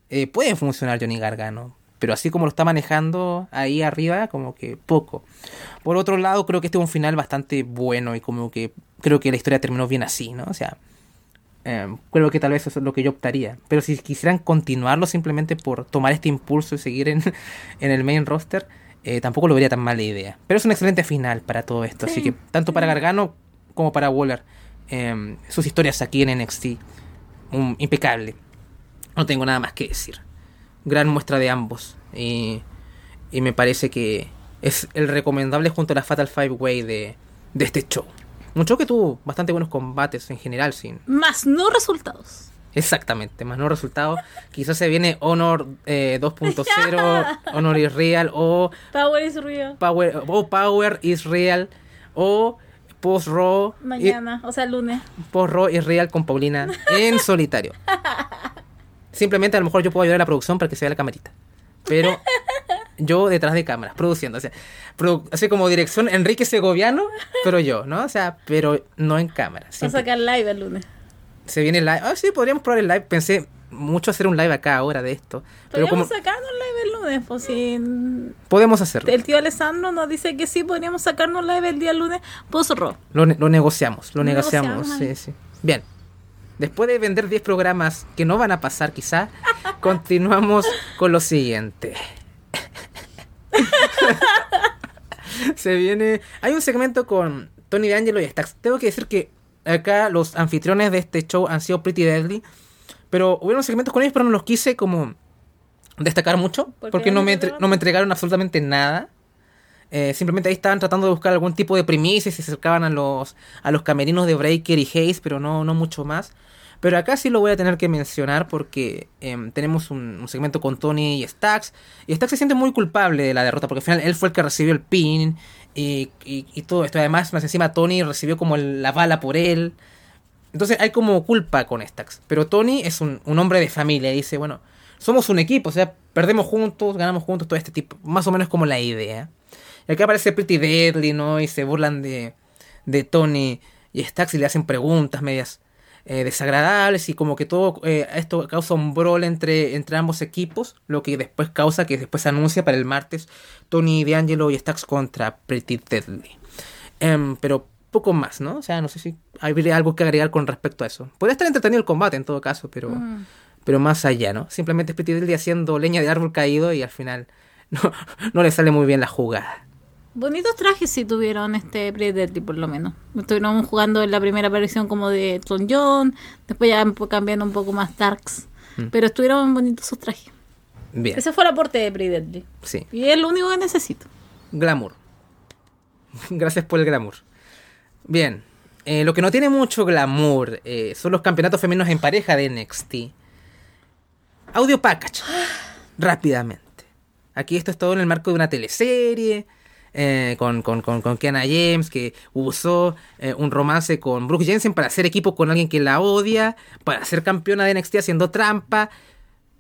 Speaker 1: eh, puede funcionar Johnny Gargano. Pero así como lo está manejando ahí arriba, como que poco. Por otro lado, creo que este es un final bastante bueno y como que creo que la historia terminó bien así, ¿no? O sea, Em, creo que tal vez eso es lo que yo optaría. Pero si quisieran continuarlo simplemente por tomar este impulso y seguir en, el main roster, eh, tampoco lo vería tan mala idea. Pero es un excelente final para todo esto. así que tanto para Gargano como para Waller, em, sus historias aquí en NXT, impecable. No tengo nada más que decir. Gran muestra de ambos. Y, me parece que es el recomendable junto a la Fatal Five Way de, de este show. Un show que tuvo bastante buenos combates en general, sin.
Speaker 2: Más no resultados.
Speaker 1: Exactamente, más no resultados. Quizás se viene Honor eh, 2.0, Honor is Real o
Speaker 2: Power is real.
Speaker 1: Power, o Power is Real o Post Raw.
Speaker 2: Mañana, o sea, lunes.
Speaker 1: Post Raw is Real con Paulina en solitario. Simplemente a lo mejor yo puedo ayudar a la producción para que se vea la camarita. Pero yo detrás de cámaras, produciendo. O sea, produ- así como dirección Enrique Segoviano, pero yo, ¿no? O sea, pero no en cámara.
Speaker 2: Va a sacar live el lunes.
Speaker 1: se viene el live. Ah, sí, podríamos probar el live. Pensé mucho hacer un live acá ahora de esto. Pero como
Speaker 2: Podríamos sacarnos live el lunes, pues si
Speaker 1: podemos hacerlo.
Speaker 2: el tío Alessandro nos dice que sí, podríamos sacarnos live el día lunes post ro.
Speaker 1: Lo, ne- lo negociamos, lo negociamos.
Speaker 2: negociamos
Speaker 1: Sí, sí. Bien. Después de vender 10 programas que no van a pasar quizá, continuamos con lo siguiente. Se viene... Hay un segmento con Tony D'Angelo y Stax. Tengo que decir que acá los anfitriones de este show han sido Pretty Deadly. Pero hubieron segmentos con ellos, pero no los quise como destacar mucho.
Speaker 2: ¿Por qué
Speaker 1: Porque
Speaker 2: no
Speaker 1: no me, entre-
Speaker 2: entregaron?
Speaker 1: no me entregaron absolutamente nada. Eh, simplemente ahí estaban tratando de buscar algún tipo de primicia y se acercaban a los, a los camerinos de Breaker y Hayes, pero no, no mucho más. Pero acá sí lo voy a tener que mencionar porque em, tenemos un, segmento con Tony y Stax. Y Stax se siente muy culpable de la derrota porque al final él fue el que recibió el pin y, todo esto. Además, más encima Tony recibió como la bala por él. Entonces hay como culpa con Stax. Pero Tony es un, un hombre de familia y dice, bueno, somos un equipo, o sea, perdemos juntos, ganamos juntos, todo este tipo. Más o menos como la idea. Y acá aparece Pretty Deadly, ¿no? Y se burlan de, de Tony y Stax y le hacen preguntas medias eh, desagradables y como que todo eh, esto causa un brawl entre, entre ambos equipos, lo que después causa que después se anuncia para el martes Tony D'Angelo y Stax contra Pretty Deadly. Em, pero poco más, ¿no? O sea, no sé si habría algo que agregar con respecto a eso. Podría estar entretenido el combate en todo caso, pero,
Speaker 2: Mm.
Speaker 1: pero más allá, ¿no? Simplemente es Pretty Deadly haciendo leña de árbol caído y al final no, no le sale muy bien la jugada.
Speaker 2: Bonitos trajes sí tuvieron este Predator por lo menos. Estuvieron jugando en la primera aparición como de Elton John, después ya cambiando un poco más darks.
Speaker 1: Mm.
Speaker 2: Pero estuvieron bonitos sus trajes.
Speaker 1: Bien,
Speaker 2: Ese fue el aporte de Predator.
Speaker 1: sí.
Speaker 2: Y es lo único que necesito.
Speaker 1: Glamour. Gracias por el glamour. Bien. eh, lo que no tiene mucho glamour eh, son los campeonatos femeninos en pareja de NXT. Audio package. Rápidamente. Aquí esto es todo en el marco de una teleserie. Eh, con, con, con, con James, que usó eh, un romance con Brooke Jensen para hacer equipo con alguien que la odia, para ser campeona de NXT haciendo trampa.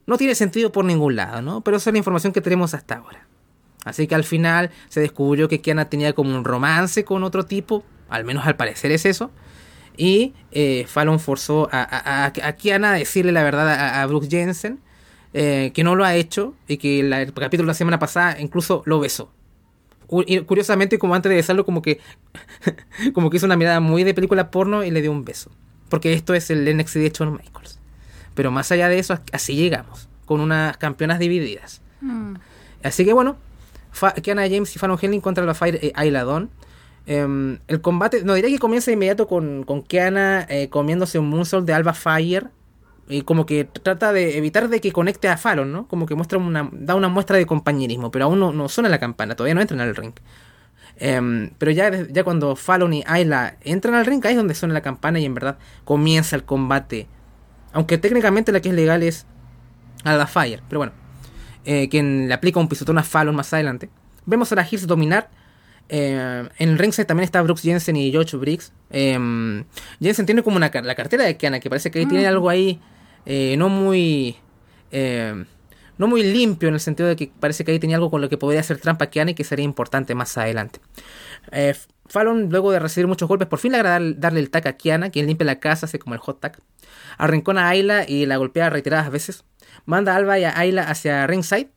Speaker 1: No tiene sentido por ningún lado, ¿no? Pero esa es la información que tenemos hasta ahora. Así que al final se descubrió que Kiana tenía como un romance con otro tipo, al menos al parecer es eso. Y eh, Fallon forzó a, a, a- a Kiana a decirle la verdad a, a Brooke Jensen, eh, que no lo ha hecho y que la- el capítulo de la semana pasada incluso lo besó. Curiosamente, como antes de besarlo, como que, como que hizo una mirada muy de película porno y le dio un beso. Porque esto es el NXT de Shawn Michaels. Pero más allá de eso, así llegamos, con unas campeonas divididas.
Speaker 2: Mm.
Speaker 1: Así que bueno, Kiana James y Fallon Henley contra la Fire eh, Ayla Dawn. Em, el combate, no diría que comienza de inmediato con, con Kiana eh, comiéndose un moonsault de Alba Fire. Y como que trata de evitar de que conecte a Fallon, ¿no? Como que muestra una, da una muestra de compañerismo, pero aún no, no suena la campana, todavía no entran al ring. Em, pero ya, ya cuando Fallon y Ayla entran al ring, ahí es donde suena la campana y en verdad comienza el combate. Aunque técnicamente la que es legal es Alba Fire, pero bueno eh, quien le aplica un pisotón a Fallon más adelante. Vemos a la Hills dominar. Eh, en el ringside también está Brooks Jensen y George Briggs. Eh, Jensen tiene como una, la cartera de Kiana, que parece que ahí tiene algo ahí eh, no muy... eh, no muy limpio en el sentido de que parece que ahí tenía algo con lo que podría hacer trampa a Kiana y que sería importante más adelante. Eh, Fallon, luego de recibir muchos golpes, por fin logra dar- darle el tac a Kiana, quien limpia la casa, hace como el hot tag. Arrincona a Ayla y la golpea reiteradas veces. Manda a Alba y a Ayla hacia ringside.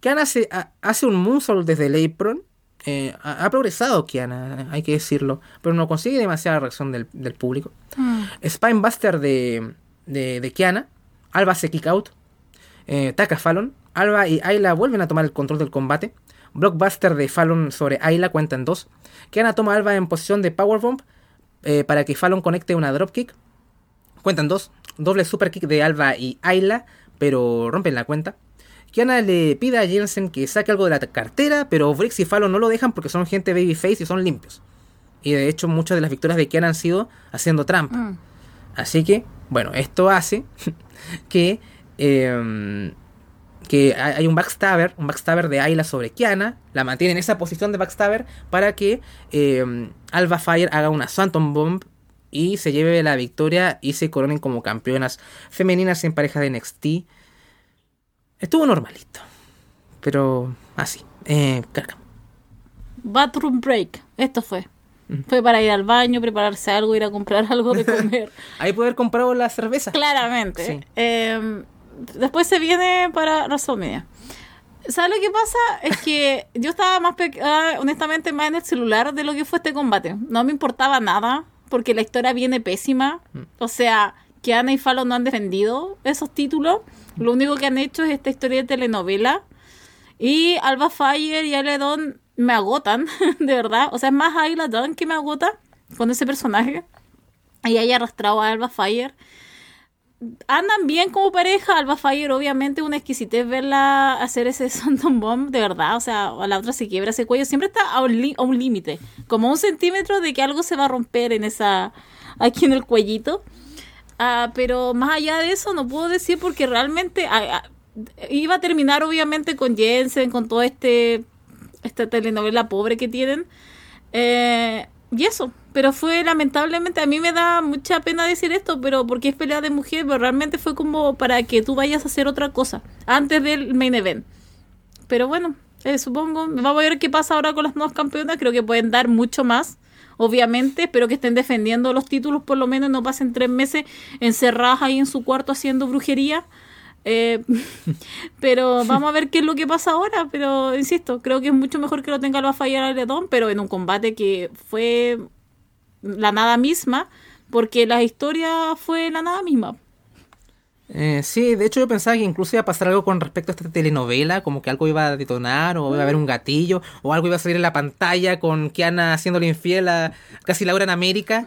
Speaker 1: Kiana hace, ha- hace un moonsault desde el apron. Eh, ha, ha progresado Kiana, hay que decirlo, pero no consigue demasiada reacción del, del público.
Speaker 2: Mm.
Speaker 1: Spinebuster de, de, de Kiana. Alba hace kick out. Eh, taca a Fallon. Alba y Ayla vuelven a tomar el control del combate. Blockbuster de Fallon sobre Ayla cuentan dos. Kiana toma a Alba en posición de powerbomb eh, para que Fallon conecte una dropkick. Cuentan dos. Doble super kick de Alba y Ayla, pero rompen la cuenta. Kiana le pide a Jensen que saque algo de la cartera, pero Briggs y Fallon no lo dejan porque son gente babyface y son limpios. Y de hecho muchas de las victorias de Kiana han sido haciendo trampa.
Speaker 2: Mm.
Speaker 1: Así que, bueno, esto hace que, eh, que hay un backstabber, un backstabber de Ayla sobre Kiana, la mantiene en esa posición de backstabber para que eh, Alba Fire haga una Phantom Bomb y se lleve la victoria y se coronen como campeonas femeninas en pareja de NXT. Estuvo normalito, pero así. Eh, carga.
Speaker 2: Bathroom break. Esto fue. Fue para ir al baño, prepararse algo, ir a comprar algo de comer.
Speaker 1: Ahí poder comprar la cerveza.
Speaker 2: Claramente.
Speaker 1: Sí.
Speaker 2: Eh, después se viene para WrestleMania. ¿Sabes lo que pasa? Es que yo estaba más, ah, honestamente, más en el celular de lo que fue este combate. No me importaba nada, porque la historia viene pésima. O sea, que Ana y Fallon no han defendido esos títulos. Lo único que han hecho es esta historia de telenovela. Y Alba Fire y Ayla Dawn me agotan, de verdad. O sea, es más Ayla Dawn que me agota con ese personaje. Y haya arrastrado a Alba Fire. Andan bien como pareja. Alba Fire, obviamente, una exquisitez verla hacer ese Phantom Bomb, de verdad. O sea, a la otra se quiebra ese cuello. Siempre está a un, a un límite. Como un centímetro de que algo se va a romper en esa. aquí en el cuellito. Ah, pero más allá de eso, no puedo decir porque realmente iba a terminar, obviamente, con Jensen, con todo este. Esta telenovela pobre que tienen. Eh, y eso, pero fue lamentablemente, a mí me da mucha pena decir esto, pero porque es pelea de mujer, pero realmente fue como para que tú vayas a hacer otra cosa antes del main event. Pero bueno, eh, supongo, vamos a ver qué pasa ahora con las nuevas campeonas, creo que pueden dar mucho más. Obviamente, espero que estén defendiendo los títulos, por lo menos no pasen tres meses encerradas ahí en su cuarto haciendo brujería. Eh, pero vamos a ver qué es lo que pasa ahora. Pero insisto, creo que es mucho mejor que lo tenga Alba Fire a Letón, pero en un combate que fue la nada misma, porque la historia fue la nada misma.
Speaker 1: Eh, sí, de hecho yo pensaba que incluso iba a pasar algo con respecto a esta telenovela, como que algo iba a detonar, o iba a haber un gatillo, o algo iba a salir en la pantalla con Kiana haciéndole infiel a casi Laura en América,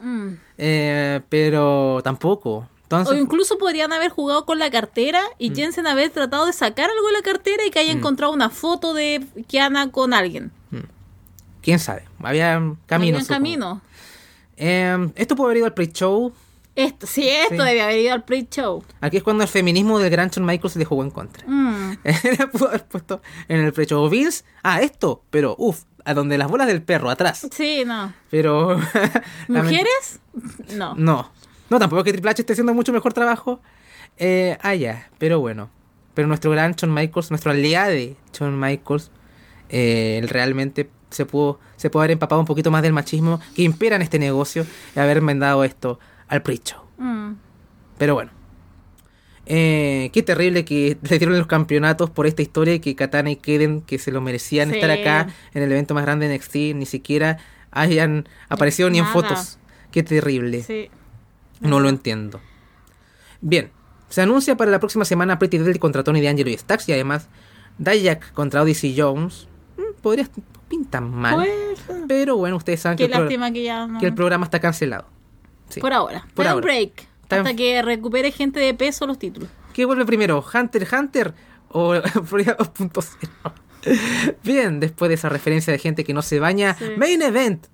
Speaker 1: Eh, pero tampoco.
Speaker 2: O incluso podrían haber jugado con la cartera y Jensen haber tratado de sacar algo de la cartera y que haya encontrado una foto de Kiana con alguien.
Speaker 1: quién sabe, había caminos.
Speaker 2: Habían camino.
Speaker 1: Eh, esto puede haber ido al pre-show.
Speaker 2: Esto, sí, esto
Speaker 1: Sí.
Speaker 2: debía haber ido al pre-show.
Speaker 1: Aquí es cuando el feminismo del gran Shawn Michaels se le jugó en contra.
Speaker 2: Mm.
Speaker 1: Pudo haber puesto en el pre-show. Vince, ah, esto, pero uff, a donde las bolas del perro, atrás.
Speaker 2: Sí, no.
Speaker 1: Pero.
Speaker 2: ¿Mujeres? No.
Speaker 1: No. No, tampoco que Triple H esté haciendo mucho mejor trabajo. Eh, ah, ya, pero bueno. Pero nuestro gran Shawn Michaels, nuestro aliado Shawn Michaels, eh, él realmente se pudo, se pudo haber empapado un poquito más del machismo que impera en este negocio y haber mandado esto al pre-show.
Speaker 2: Mm.
Speaker 1: Pero bueno. Eh, qué terrible que le dieron los campeonatos por esta historia y que Katana y Keden, que se lo merecían
Speaker 2: Sí.
Speaker 1: estar acá en el evento más grande de NXT, ni siquiera hayan aparecido ni en fotos. Qué terrible.
Speaker 2: Sí.
Speaker 1: No lo entiendo. Bien, se anuncia para la próxima semana Pretty Deadly contra Tony D'Angelo y Stax y además Dayak contra Odyssey Jones. Mm, Podría pinta mal, pero bueno, ustedes saben que el, pro-
Speaker 2: lástima que ya no.
Speaker 1: que el programa está cancelado. Sí.
Speaker 2: Por ahora.
Speaker 1: Por ahora.
Speaker 2: break.
Speaker 1: Time-
Speaker 2: Hasta que recupere gente de peso los títulos.
Speaker 1: ¿Qué vuelve primero? ¿Hunter Hunter o Florida 2.0? Bien, después de esa referencia de gente que no se baña,
Speaker 2: Sí.
Speaker 1: Main Event,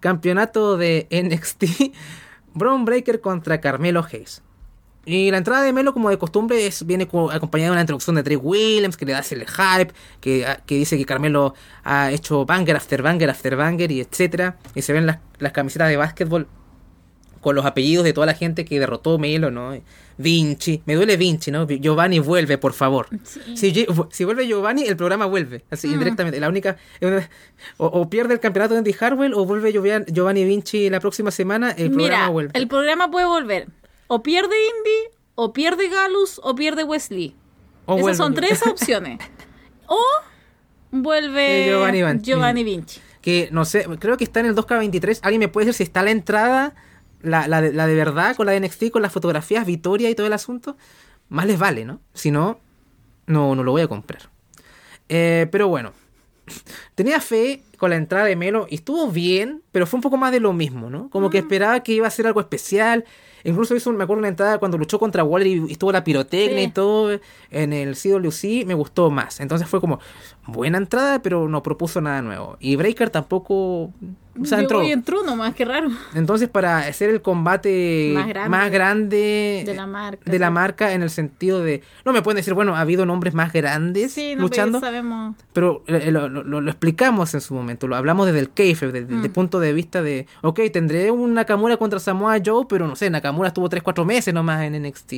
Speaker 1: campeonato de NXT, Braun Breaker contra Carmelo Hayes. Y la entrada de Melo, como de costumbre, es, viene co- acompañada de una introducción de Trey Williams, que le da el hype, que, ah, que dice que Carmelo ha hecho banger after banger after banger, y etcétera. Y se ven las, las camisetas de básquetbol con los apellidos de toda la gente que derrotó Melo, ¿no? Vinci, me duele Vinci, ¿no? Giovanni vuelve, por favor. Si, Gi- si vuelve Giovanni, el programa vuelve, así indirectamente. La única o, o pierde el campeonato de Andy Harwell o vuelve Giovan- Giovanni Vinci la próxima semana, el programa
Speaker 2: Mira,
Speaker 1: vuelve.
Speaker 2: el programa puede volver. O pierde Indy, o pierde Galus, o pierde Wesley.
Speaker 1: O
Speaker 2: Esas
Speaker 1: vuelve
Speaker 2: son tres opciones. O vuelve
Speaker 1: Eh, Giovanni Van-
Speaker 2: Giovanni Vinci.
Speaker 1: que no sé, creo que está en el 2K23. ¿Alguien me puede decir si está la entrada, la, la, de, la de verdad, con la de NXT, con las fotografías, Vitoria y todo el asunto? Más les vale, ¿no? Si no, no, no lo voy a comprar. Eh, pero bueno, tenía fe con la entrada de Melo y estuvo bien, pero fue un poco más de lo mismo, ¿no? Como que esperaba que iba a ser algo especial. Incluso hizo, me acuerdo, una entrada cuando luchó contra Waller y estuvo la pirotecnia
Speaker 2: Sí.
Speaker 1: y todo en el CWC, me gustó más. Entonces fue como buena entrada, pero no propuso nada nuevo. Y Breaker tampoco, o sea, entró.
Speaker 2: entró nomás, qué raro.
Speaker 1: Entonces para hacer el combate
Speaker 2: Más grande.
Speaker 1: más grande
Speaker 2: De la marca.
Speaker 1: de la marca en el sentido de no me pueden decir bueno ha habido nombres más grandes
Speaker 2: Sí, no,
Speaker 1: luchando
Speaker 2: pero sabemos.
Speaker 1: pero eh, lo, lo- explicamos en su momento lo hablamos desde el kayfabe desde
Speaker 2: Mm.
Speaker 1: el punto de vista de ok tendré un Nakamura contra Samoa Joe pero no sé Nakamura estuvo 3-4 meses nomás en NXT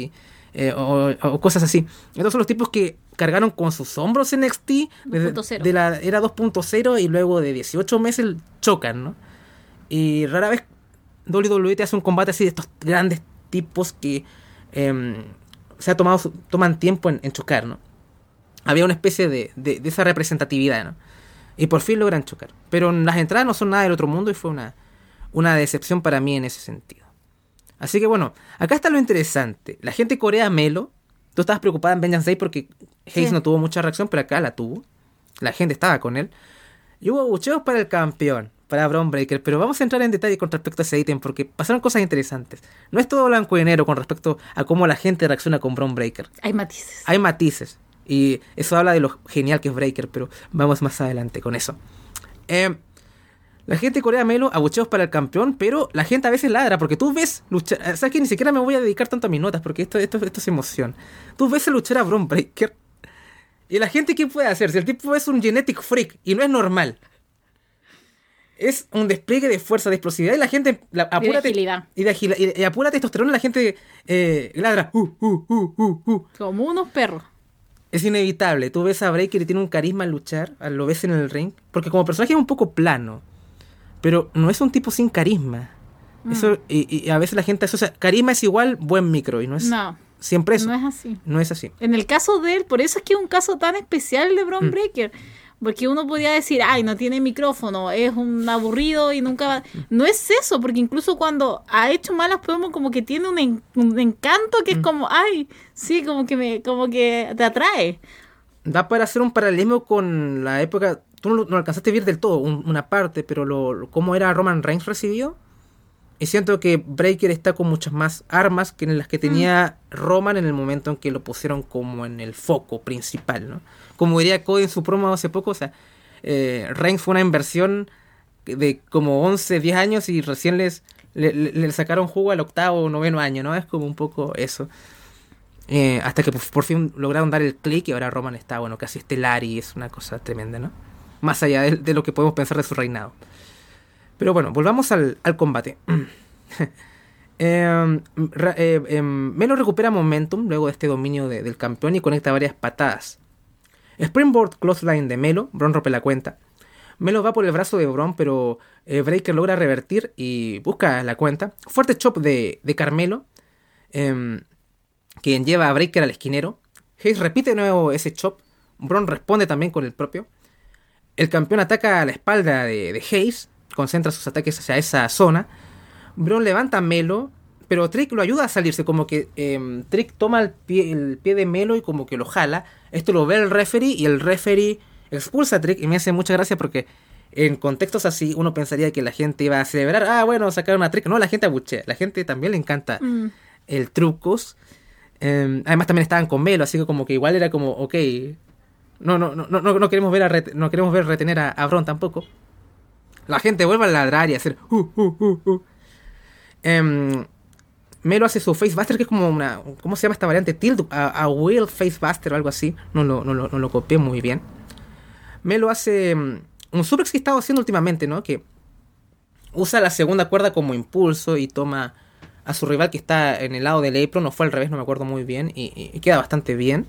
Speaker 1: eh, o, o cosas así entonces son los tipos que cargaron con sus hombros NXT desde
Speaker 2: 2.0.
Speaker 1: de la era 2.0 y luego de 18 meses chocan no y rara vez WWE te hace un combate así de estos grandes tipos que em, se ha tomado toman tiempo en, en chocar, ¿no? Había una especie de, de- de esa representatividad, ¿no? Y por fin logran chocar. Pero las entradas no son nada del otro mundo y fue una, una decepción para mí en ese sentido. Así que bueno, acá está lo interesante. La gente corea Melo. Tú estabas preocupada en Vengeance Day porque Hayes
Speaker 2: Sí.
Speaker 1: no tuvo mucha reacción, pero acá la tuvo. La gente estaba con él. Y hubo bucheos para el campeón, para Braun Breaker, pero vamos a entrar en detalle con respecto a ese ítem porque pasaron cosas interesantes. No es todo blanco y negro con respecto a cómo la gente reacciona con Braun Breaker.
Speaker 2: Hay matices.
Speaker 1: Hay matices. Y eso habla de lo genial que es Breaker, pero vamos más adelante con eso. Eh, la gente corea Melo, abucheos para el campeón, pero la gente a veces ladra, porque tú ves luchar. eh, ¿Sabes que Ni siquiera me voy a dedicar tanto a mis notas, porque esto, esto, esto es emoción. Tú ves a luchar a Braun Breaker. Y la gente, ¿qué puede hacer? Si el tipo es un genetic freak y no es normal. Es un despliegue de fuerza, de explosividad, y la gente. La, apúrate,
Speaker 2: agilidad.
Speaker 1: Y de agilidad. Y, y a pura testosterona la gente eh, ladra. Uh, uh, uh.
Speaker 2: Como unos perros.
Speaker 1: Es inevitable. Tú ves a Breaker y tiene un carisma al luchar, lo ves en el ring, porque como personaje es un poco plano, pero no es un tipo sin carisma.
Speaker 2: Mm.
Speaker 1: Eso, y, y a veces la gente asocia, carisma es igual buen micro, y no es
Speaker 2: No,
Speaker 1: siempre eso.
Speaker 2: no es así.
Speaker 1: No es así.
Speaker 2: En el caso de él, por eso es que es un caso tan especial de
Speaker 1: Mm.
Speaker 2: Braun Breaker. Porque uno podría decir, ay, no tiene micrófono, es un aburrido y nunca va.
Speaker 1: Mm.
Speaker 2: No es eso, porque incluso cuando ha hecho malas promos, como que tiene un, en- un encanto
Speaker 1: Mm.
Speaker 2: que es como, ay, sí, como que me, como que te atrae.
Speaker 1: Da para hacer un paralelismo con la época. Tú no, no alcanzaste a ver del todo un- una parte, pero lo, lo- cómo era Roman Reigns recibido. Y siento que Breaker está con muchas más armas que en las que tenía Roman en el momento en que lo pusieron como en el foco principal, ¿no? Como diría Cody en su promo hace poco, o sea, eh, Reigns fue una inversión de como 11, 10 años y recién les le, sacaron jugo al octavo o noveno año, ¿no? Es como un poco eso. Eh, hasta que por, por fin lograron dar el clic y ahora Roman está, bueno, casi estelar y es una cosa tremenda, ¿no? Más allá de, de lo que podemos pensar de su reinado. Pero bueno, volvamos al, al combate. Em, eh, em, Melo recupera momentum luego de este dominio de- del campeón y conecta varias patadas. Springboard Clothesline de Melo, Bron rompe la cuenta. Melo va por el brazo de Bron, pero eh, Breaker logra revertir y busca la cuenta. Fuerte chop de, de Carmelo, em, quien lleva a Breaker al esquinero. Hayes repite de nuevo ese chop. Bron responde también con el propio. El campeón ataca a la espalda de, de Hayes, concentra sus ataques hacia esa zona. Bron levanta a Melo, pero Trick lo ayuda a salirse, como que em, Trick toma el pie, el pie de Melo y como que lo jala. Esto lo ve el referee y el referee expulsa a Trick y me hace mucha gracia porque en contextos así uno pensaría que la gente iba a celebrar, ah bueno, sacaron a Trick. No, la gente abuchea, la gente también le encanta
Speaker 2: Mm.
Speaker 1: el trucos. Eh, además también estaban con Melo, así que como que igual era como, ok, no, no, no, no, no queremos ver a no queremos ver retener a, a Bron tampoco. La gente vuelve a ladrar y hacer uh, uh, uh. Em, Melo hace su Facebuster, que es como una. ¿Cómo se llama esta variante? Tilt a, a Will Facebuster o algo así. No lo, no, no lo copié muy bien. Melo hace mm, un suplex que he estado haciendo últimamente, ¿no? Que usa la segunda cuerda como impulso y toma a su rival que está en el lado del apron, no fue al revés, no me acuerdo muy bien, y queda bastante bien.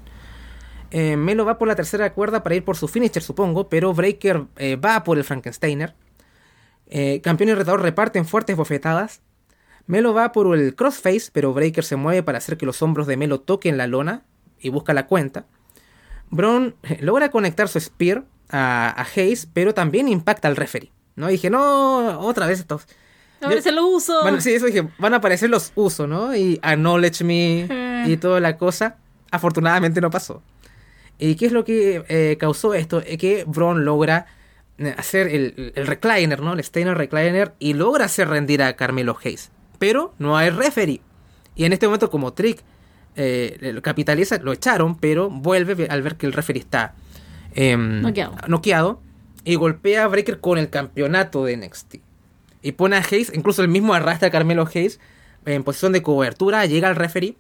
Speaker 1: Eh, Melo va por la tercera cuerda para ir por su finisher, supongo, pero Breaker eh, va por el Frankensteiner. Eh, campeón y retador reparten fuertes bofetadas. Melo va por el crossface, pero Breaker se mueve para hacer que los hombros de Melo toquen la lona y busca la cuenta. Braun eh, logra conectar su spear a, a Hayes, pero también impacta al referee. ¿no? Y dije, no, otra vez estos.
Speaker 2: A ver, se lo uso.
Speaker 1: Van, sí, eso dije, van a aparecer los usos, ¿no? Y acknowledge me y toda la cosa. Afortunadamente no pasó. ¿Y qué es lo que eh, causó esto? Es que Braun logra hacer el, el recliner, ¿no? El Steiner recliner y logra hacer rendir a Carmelo Hayes. Pero no hay referee. Y en este momento, como Trick eh, lo capitaliza, lo echaron, pero vuelve al ver que el referee está em,
Speaker 2: Noqueado.
Speaker 1: noqueado y golpea a Breaker con el campeonato de NXT. Y pone a Hayes, incluso el mismo arrastra a Carmelo Hayes en posición de cobertura, llega al referee,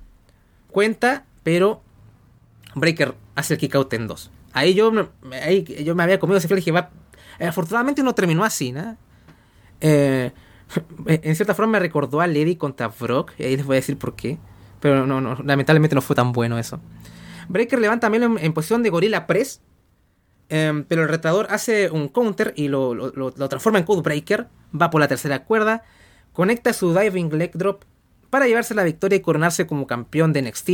Speaker 1: cuenta, pero Breaker hace el kick out en dos. Ahí yo, me- ahí yo me había comido ese feel y dije, va, afortunadamente no terminó así, ¿no? Eh, en cierta forma me recordó a Lady contra Brock, y ahí les voy a decir por qué. Pero no, lamentablemente no fue tan bueno eso. Breaker levanta Melo en, en posición de gorila press, em, pero el retador hace un counter y lo, lo- lo- transforma en Code Breaker, va por la tercera cuerda, conecta su diving leg drop para llevarse la victoria y coronarse como campeón de NXT.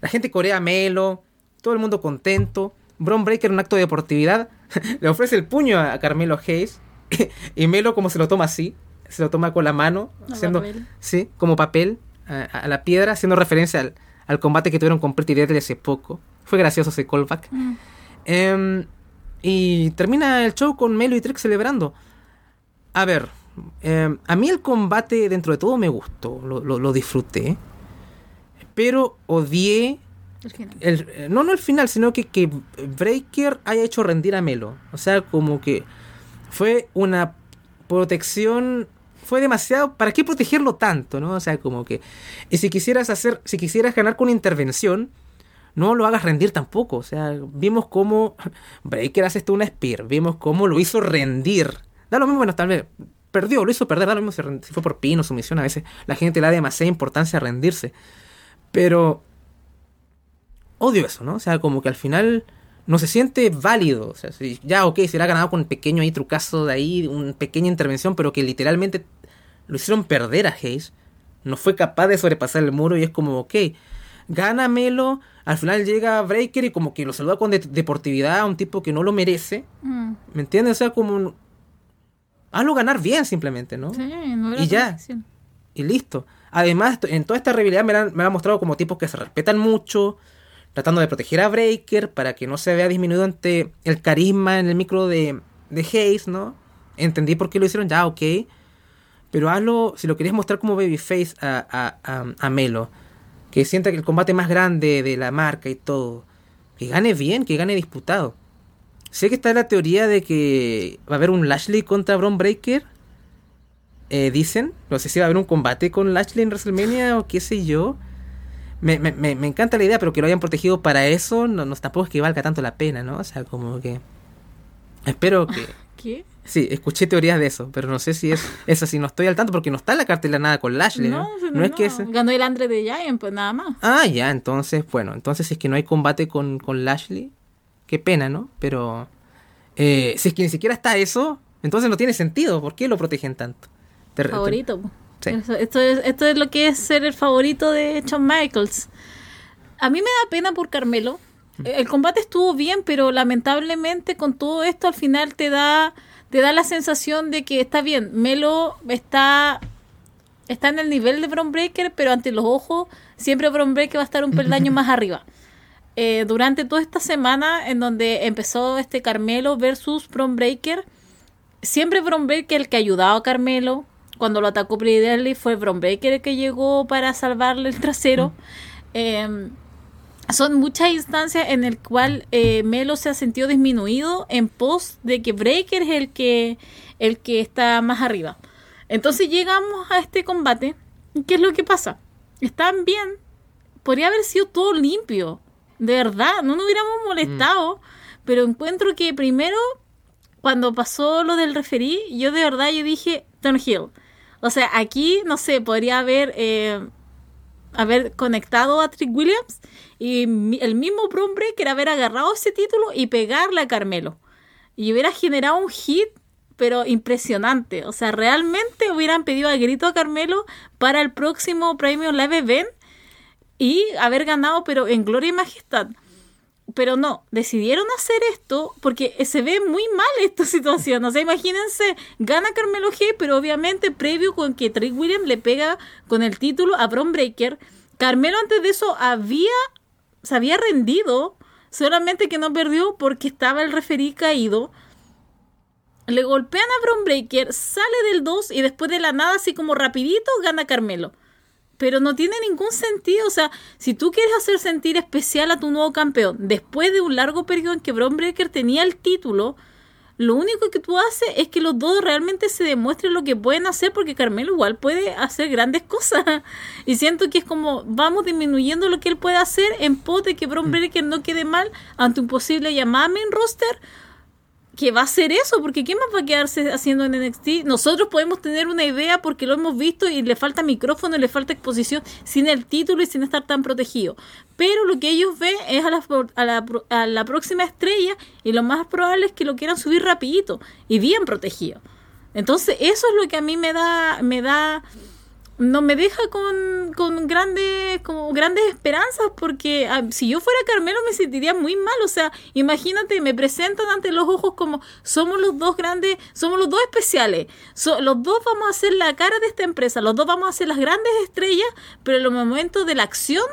Speaker 1: La gente corea Melo, todo el mundo contento. Bron Breaker, un acto de deportividad, le ofrece el puño a Carmelo Hayes. y Melo, como se lo toma así, se lo toma con la mano, haciendo,
Speaker 2: papel.
Speaker 1: sí, como papel a, a la piedra, haciendo referencia al, al combate que tuvieron con Pretty Deadly hace poco. Fue gracioso ese callback.
Speaker 2: Mm.
Speaker 1: Em, y termina el show con Melo y Trick celebrando. A ver, em, a mí el combate dentro de todo me gustó, lo, lo- lo disfruté. Pero odié, Eh, no, no el final, sino que, que Breaker haya hecho rendir a Melo. O sea, como que fue una protección, fue demasiado, ¿para qué protegerlo tanto? ¿no? O sea, como que... Y si quisieras hacer, si quisieras ganar con intervención, no lo hagas rendir tampoco. O sea, vimos cómo Breaker hace esto una spear. Vimos cómo lo hizo rendir. Da lo mismo, bueno, tal vez perdió, lo hizo perder. Da lo mismo si fue por pin o sumisión. A veces la gente le da demasiada importancia a rendirse. Pero odio eso, ¿no? O sea, como que al final no se siente válido. O sea, si, ya, ok, se le ha ganado con un pequeño ahí trucazo de ahí, una pequeña intervención, pero que literalmente lo hicieron perder a Hayes. No fue capaz de sobrepasar el muro y es como, ok, gánamelo. Al final llega Breaker y como que lo saluda con de- deportividad a un tipo que no lo merece.
Speaker 2: Mm.
Speaker 1: ¿Me entiendes? O sea, como... un- Hazlo ganar bien simplemente, ¿no?
Speaker 2: Sí, no
Speaker 1: Y ya. y listo. Además, en toda esta rivalidad me la, han- me la han mostrado como tipos que se respetan mucho, tratando de proteger a Breaker para que no se vea disminuido ante el carisma en el micro de, de Hayes, ¿no? Entendí por qué lo hicieron, ya, ok. Pero hazlo, si lo querías mostrar como babyface a, a, a, a Melo, que sienta que el combate más grande de la marca y todo, que gane bien, que gane disputado. Sé que está la teoría de que va a haber un Lashley contra Braun Breaker, eh, dicen. No sé si va a haber un combate con Lashley en WrestleMania o qué sé yo. Me, me, me, encanta la idea, pero que lo hayan protegido para eso, no, no- tampoco es que valga tanto la pena, ¿no? O sea, como que... Espero que...
Speaker 2: ¿Qué?
Speaker 1: Sí, escuché teorías de eso, pero no sé si es, es así, no estoy al tanto porque no está en la cartela nada con Lashley, ¿no?
Speaker 2: No,
Speaker 1: No, es que
Speaker 2: Ganó el Andre de Giant, pues nada más.
Speaker 1: Ah, ya, entonces, bueno, entonces si es que no hay combate con, con Lashley, qué pena, ¿no? Pero eh, si es que ni siquiera está eso, entonces no tiene sentido, ¿por qué lo protegen tanto? Te-
Speaker 2: favorito.
Speaker 1: Sí.
Speaker 2: Eso- esto, es, esto es lo que es ser el favorito de Shawn Michaels. A mí me da pena por Carmelo. El combate estuvo bien, pero lamentablemente con todo esto al final te da te da la sensación de que está bien. Melo está está en el nivel de Bron Breaker, pero ante los ojos siempre Bron Breaker va a estar un peldaño más arriba. Eh, durante toda esta semana en donde empezó este Carmelo versus Bron Breaker, siempre Bron Breaker el que ayudaba a Carmelo. Cuando lo atacó Pretty fue Bron Breaker el que llegó para salvarle el trasero. Eh, son muchas instancias en el cual eh, Melo se ha sentido disminuido en pos de que Breaker es el que el que está más arriba. Entonces llegamos a este combate. ¿y ¿Qué es lo que pasa? Están bien. Podría haber sido todo limpio. De verdad, no nos hubiéramos molestado. Pero encuentro que primero, cuando pasó lo del referí, yo de verdad yo dije Hill. O sea, aquí, no sé, podría haber eh, haber conectado a Trick Williams y el mismo Bron Breaker haber agarrado ese título y pegarle a Carmelo. Y hubiera generado un hit, pero impresionante. O sea, realmente hubieran pedido a grito a Carmelo para el próximo premio Live Event y haber ganado, pero en gloria y majestad. Pero no, decidieron hacer esto porque se ve muy mal esta situación. O sea, imagínense, gana Carmelo G, pero obviamente previo con que Trick Williams le pega con el título a Bron Breaker. Carmelo antes de eso había, se había rendido, solamente que no perdió porque estaba el referí caído. Le golpean a Bron Breaker, sale del 2 y después de la nada, así como rapidito, gana Carmelo. Pero no tiene ningún sentido. O sea, si tú quieres hacer sentir especial a tu nuevo campeón, después de un largo periodo en que Bron Breaker tenía el título, lo único que tú haces es que los dos realmente se demuestren lo que pueden hacer, porque Carmelo igual puede hacer grandes cosas. Y siento que es como vamos disminuyendo lo que él puede hacer en pos de que Bron mm. Breaker no quede mal ante un posible llamado en roster que va a ser eso, porque ¿qué más va a quedarse haciendo en NXT? Nosotros podemos tener una idea porque lo hemos visto y le falta micrófono, le falta exposición sin el título y sin estar tan protegido. Pero lo que ellos ven es a la, a la, a la próxima estrella y lo más probable es que lo quieran subir rapidito y bien protegido. Entonces eso es lo que a mí me da, me da no me deja con, con grandes, como grandes esperanzas, porque ah, si yo fuera Carmelo me sentiría muy mal. O sea, imagínate, me presentan ante los ojos como somos los dos grandes, somos los dos especiales. los dos vamos a ser la cara de esta empresa, los dos vamos a ser las grandes estrellas, pero en los momentos de la acción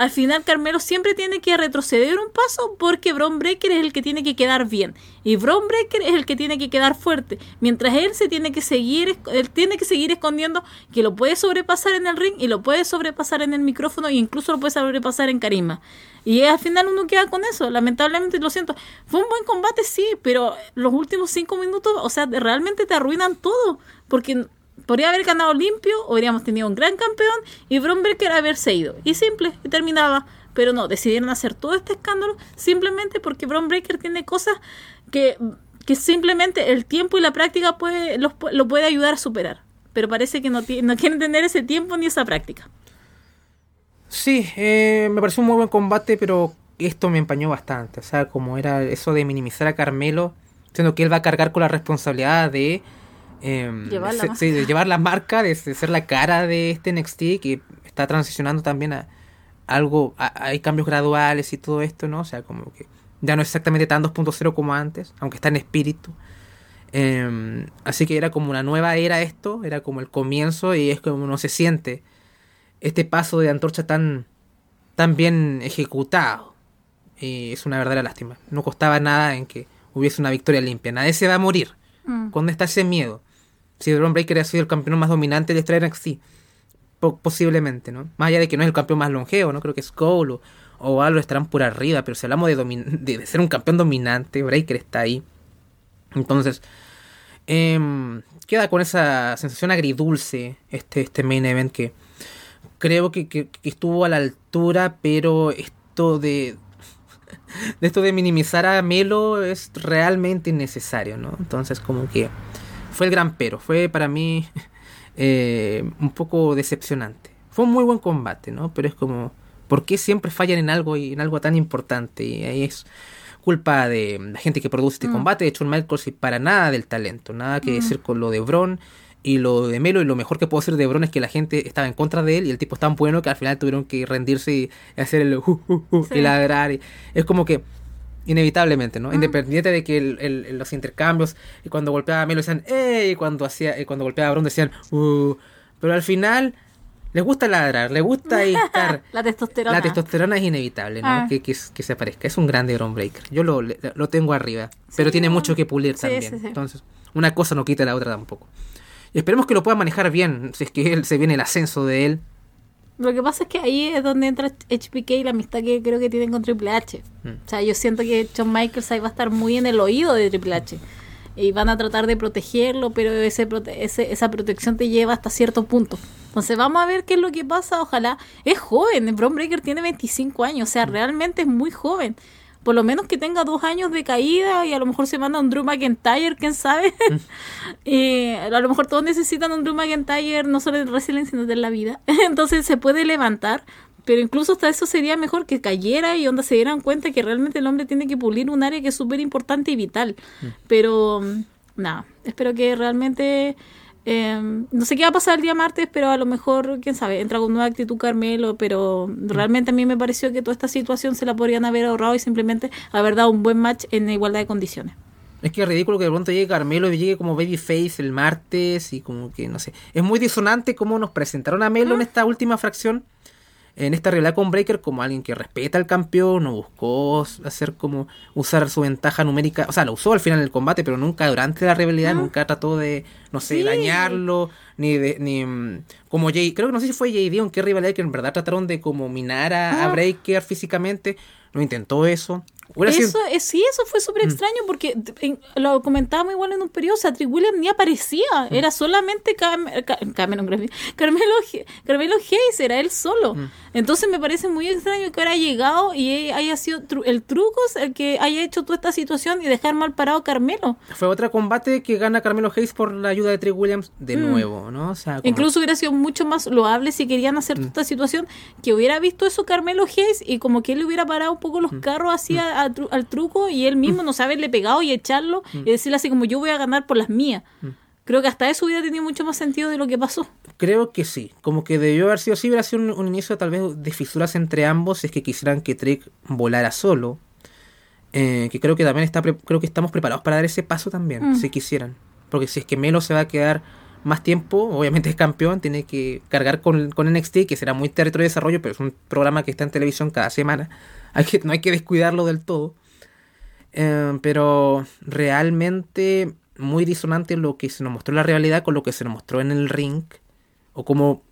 Speaker 2: al final Carmelo siempre tiene que retroceder un paso porque Bron Breaker es el que tiene que quedar bien y Bron Breaker es el que tiene que quedar fuerte, mientras él se tiene que seguir él tiene que seguir escondiendo que lo puede sobrepasar en el ring y lo puede sobrepasar en el micrófono e incluso lo puede sobrepasar en carisma. Y al final uno queda con eso, lamentablemente lo siento. Fue un buen combate, sí, pero los últimos cinco minutos, o sea, realmente te arruinan todo, porque podría haber ganado limpio, habríamos tenido un gran campeón y Bromberger haberse ido. Y simple, y terminaba. Pero no, decidieron hacer todo este escándalo simplemente porque Breaker tiene cosas que, que simplemente el tiempo y la práctica puede, lo puede ayudar a superar. Pero parece que no, no quieren tener ese tiempo ni esa práctica.
Speaker 1: Sí, eh, me pareció un muy buen combate, pero esto me empañó bastante. O sea, como era eso de minimizar a Carmelo, siendo que él va a cargar con la responsabilidad de Em, llevar, la de llevar la marca, de, ser la cara de este NXT que está transicionando también a algo, hay cambios graduales y todo esto, ¿no? O sea, como que ya no es exactamente tan 2.0 como antes, aunque está en espíritu. Em, así que era como una nueva era esto, era como el comienzo y es como uno se siente este paso de antorcha tan, tan bien ejecutado. Y es una verdadera lástima. No costaba nada en que hubiese una victoria limpia. Nadie se va a morir. Mm. ¿Dónde está ese miedo? Si Braun Breaker ha sido el campeón más dominante de esta NXT. posiblemente, ¿no? Más allá de que no es el campeón más longevo, ¿no? Creo que es Cole o, algo estarán por arriba, pero si hablamos de, de, ser un campeón dominante, Breaker está ahí. Entonces, em, queda con esa sensación agridulce este, este main event que creo que, que, estuvo a la altura, pero esto de, de esto de minimizar a Melo es realmente innecesario, ¿no? Entonces, como que fue el gran pero. Fue para mí eh, un poco decepcionante. Fue un muy buen combate, ¿no? Pero es como, ¿por qué siempre fallan en algo y en algo tan importante? Y ahí es culpa de la gente que produce este mm. combate, de Shawn Michaels y para nada del talento, nada que mm. decir con lo de Bron y lo de Melo y lo mejor que puedo decir de Bron es que la gente estaba en contra de él y el tipo es tan bueno que al final tuvieron que rendirse y hacer el uh, uh, uh, y ladrar y es como que inevitablemente, ¿no? Independiente de que el, los intercambios, y cuando golpeaba a Melo decían, ¡eh! Y cuando, hacía, y cuando golpeaba a Bron decían, ¡uh! Pero al final les gusta ladrar, les gusta estar.
Speaker 2: la testosterona.
Speaker 1: La testosterona es inevitable, ¿no? Ah. Que, que, se aparezca. Es un grande Bron Breaker. Yo lo, lo tengo arriba, pero tiene mucho que pulir también. Entonces, una cosa no quita la otra tampoco. Y esperemos que lo pueda manejar bien, si es que él, se viene el ascenso de él
Speaker 2: lo que pasa es que ahí es donde entra HPK y la amistad que creo que tienen con Triple H. Mm. O sea, yo siento que Shawn Michaels ahí va a estar muy en el oído de Triple H. Y van a tratar de protegerlo, pero ese, esa protección te lleva hasta cierto punto. Entonces vamos a ver qué es lo que pasa. Ojalá. Es joven. Bron Breaker tiene 25 años. O sea, realmente es muy joven por lo menos que tenga dos años de caída y a lo mejor se manda un Drew McIntyre, quién sabe. Mm. y a lo mejor todos necesitan un Drew McIntyre, no solo en wrestling, sino de la vida. Entonces se puede levantar, pero incluso hasta eso sería mejor que cayera y onda se dieran cuenta que realmente el hombre tiene que pulir un área que es súper importante y vital. Mm. Pero nada, espero que realmente Em, no sé qué va a pasar el día martes, pero a lo mejor, quién sabe, entra con nueva actitud Carmelo, pero realmente a mí me pareció que toda esta situación se la podrían haber ahorrado y simplemente haber dado un buen match en igualdad de condiciones.
Speaker 1: Es que es ridículo que de pronto llegue Carmelo y llegue como Babyface el martes y como que no sé. Es muy disonante cómo nos presentaron a Melo en esta última fracción. En esta rivalidad con Breaker como alguien que respeta al campeón, no buscó hacer como usar su ventaja numérica, o sea, lo usó al final del combate, pero nunca durante la rivalidad, nunca trató de, no sé, dañarlo, ni de, ni mm, como Jay, creo que no sé si fue o en qué rivalidad que en verdad trataron de como minar a, a Breaker físicamente, no intentó eso.
Speaker 2: Eso, eh, sí, eso fue súper mm. extraño porque lo comentábamos igual en un periodo, o sea, Trick Williams ni aparecía, mm. era solamente Carmelo, Carmelo, Carmelo Hayes, era él solo. Mm. Entonces me parece muy extraño que ahora haya llegado y haya sido el truco el que haya hecho toda esta situación y dejar mal parado a Carmelo.
Speaker 1: Fue otro combate que gana Carmelo Hayes por la ayuda de Trick Williams de nuevo, ¿no? O sea,
Speaker 2: Incluso hubiera sido mucho más loable si querían hacer toda esta situación, que hubiera visto eso Carmelo Hayes y como que él le hubiera parado un poco los carros hacia al truco y él mismo no sabe le pegado y echarlo mm. y decirle así como yo voy a ganar por las mías. Mm. Creo que hasta eso hubiera tenido mucho más sentido de lo que pasó.
Speaker 1: Creo que sí. Como que debió haber sido así, hubiera sido un, inicio tal vez de fisuras entre ambos, es que quisieran que Trick volara solo. Eh, que creo que también está creo que estamos preparados para dar ese paso también, mm. si quisieran. Porque si es que Melo se va a quedar más tiempo, obviamente es campeón, tiene que cargar con, con NXT, que será muy territorio de desarrollo, pero es un programa que está en televisión cada semana. No hay que descuidarlo del todo. Eh, pero realmente muy disonante lo que se nos mostró en la realidad con lo que se nos mostró en el ring. O cómo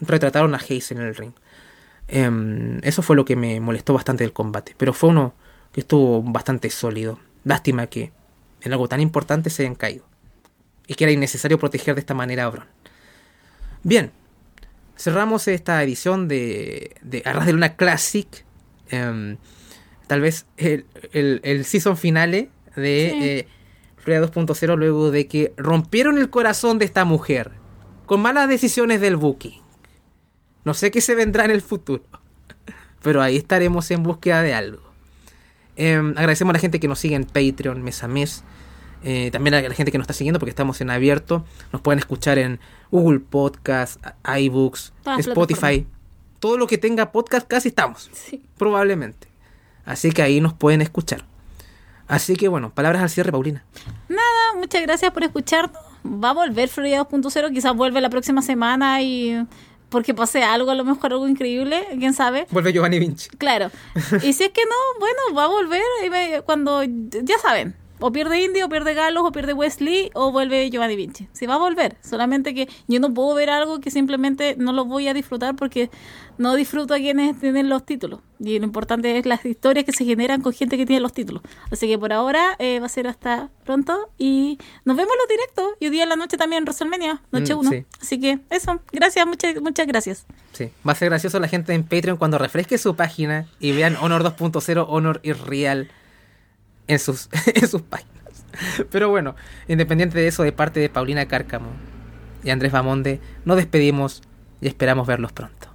Speaker 1: retrataron a Hayes en el ring. Em, eso fue lo que me molestó bastante del combate. Pero fue uno que estuvo bastante sólido. Lástima que en algo tan importante se hayan caído. Y que era innecesario proteger de esta manera a Bron. Bien. Cerramos esta edición de, de Arras de Luna Classic. Em, tal vez el, el, season finale de eh, Florida 2.0 luego de que rompieron el corazón de esta mujer con malas decisiones del booking. No sé qué se vendrá en el futuro, pero ahí estaremos en búsqueda de algo. Em, agradecemos a la gente que nos sigue en Patreon mes a mes. Eh, también a la gente que nos está siguiendo porque estamos en abierto. Nos pueden escuchar en Google Podcast, iBooks, Spotify. Todo lo que tenga podcast casi estamos. Probablemente. Así que ahí nos pueden escuchar. Así que bueno, palabras al cierre, Paulina.
Speaker 2: Nada, muchas gracias por escucharnos. Va a volver Florida 2.0, quizás vuelve la próxima semana y porque pase algo, a lo mejor algo increíble, quién sabe.
Speaker 1: Vuelve Giovanni Vinci.
Speaker 2: Claro. Y si es que no, bueno, va a volver cuando, ya saben, o pierde Indy, o pierde Galos, o pierde Wesley, o vuelve Giovanni Vinci. Si va a volver, solamente que yo no puedo ver algo que simplemente no lo voy a disfrutar porque no disfruto a quienes tienen los títulos. Y lo importante es las historias que se generan con gente que tiene los títulos. Así que por ahora eh, va a ser hasta pronto y nos vemos los directos. Y hoy día en la noche también en WrestleMania, noche 1. Mm, Así que eso, gracias, muchas, muchas gracias.
Speaker 1: Sí, va a ser gracioso la gente en Patreon cuando refresque su página y vean Honor 2.0, Honor y Real en sus, en sus páginas. Pero bueno, independiente de eso, de parte de Paulina Cárcamo y Andrés Bamonde, nos despedimos y esperamos verlos pronto.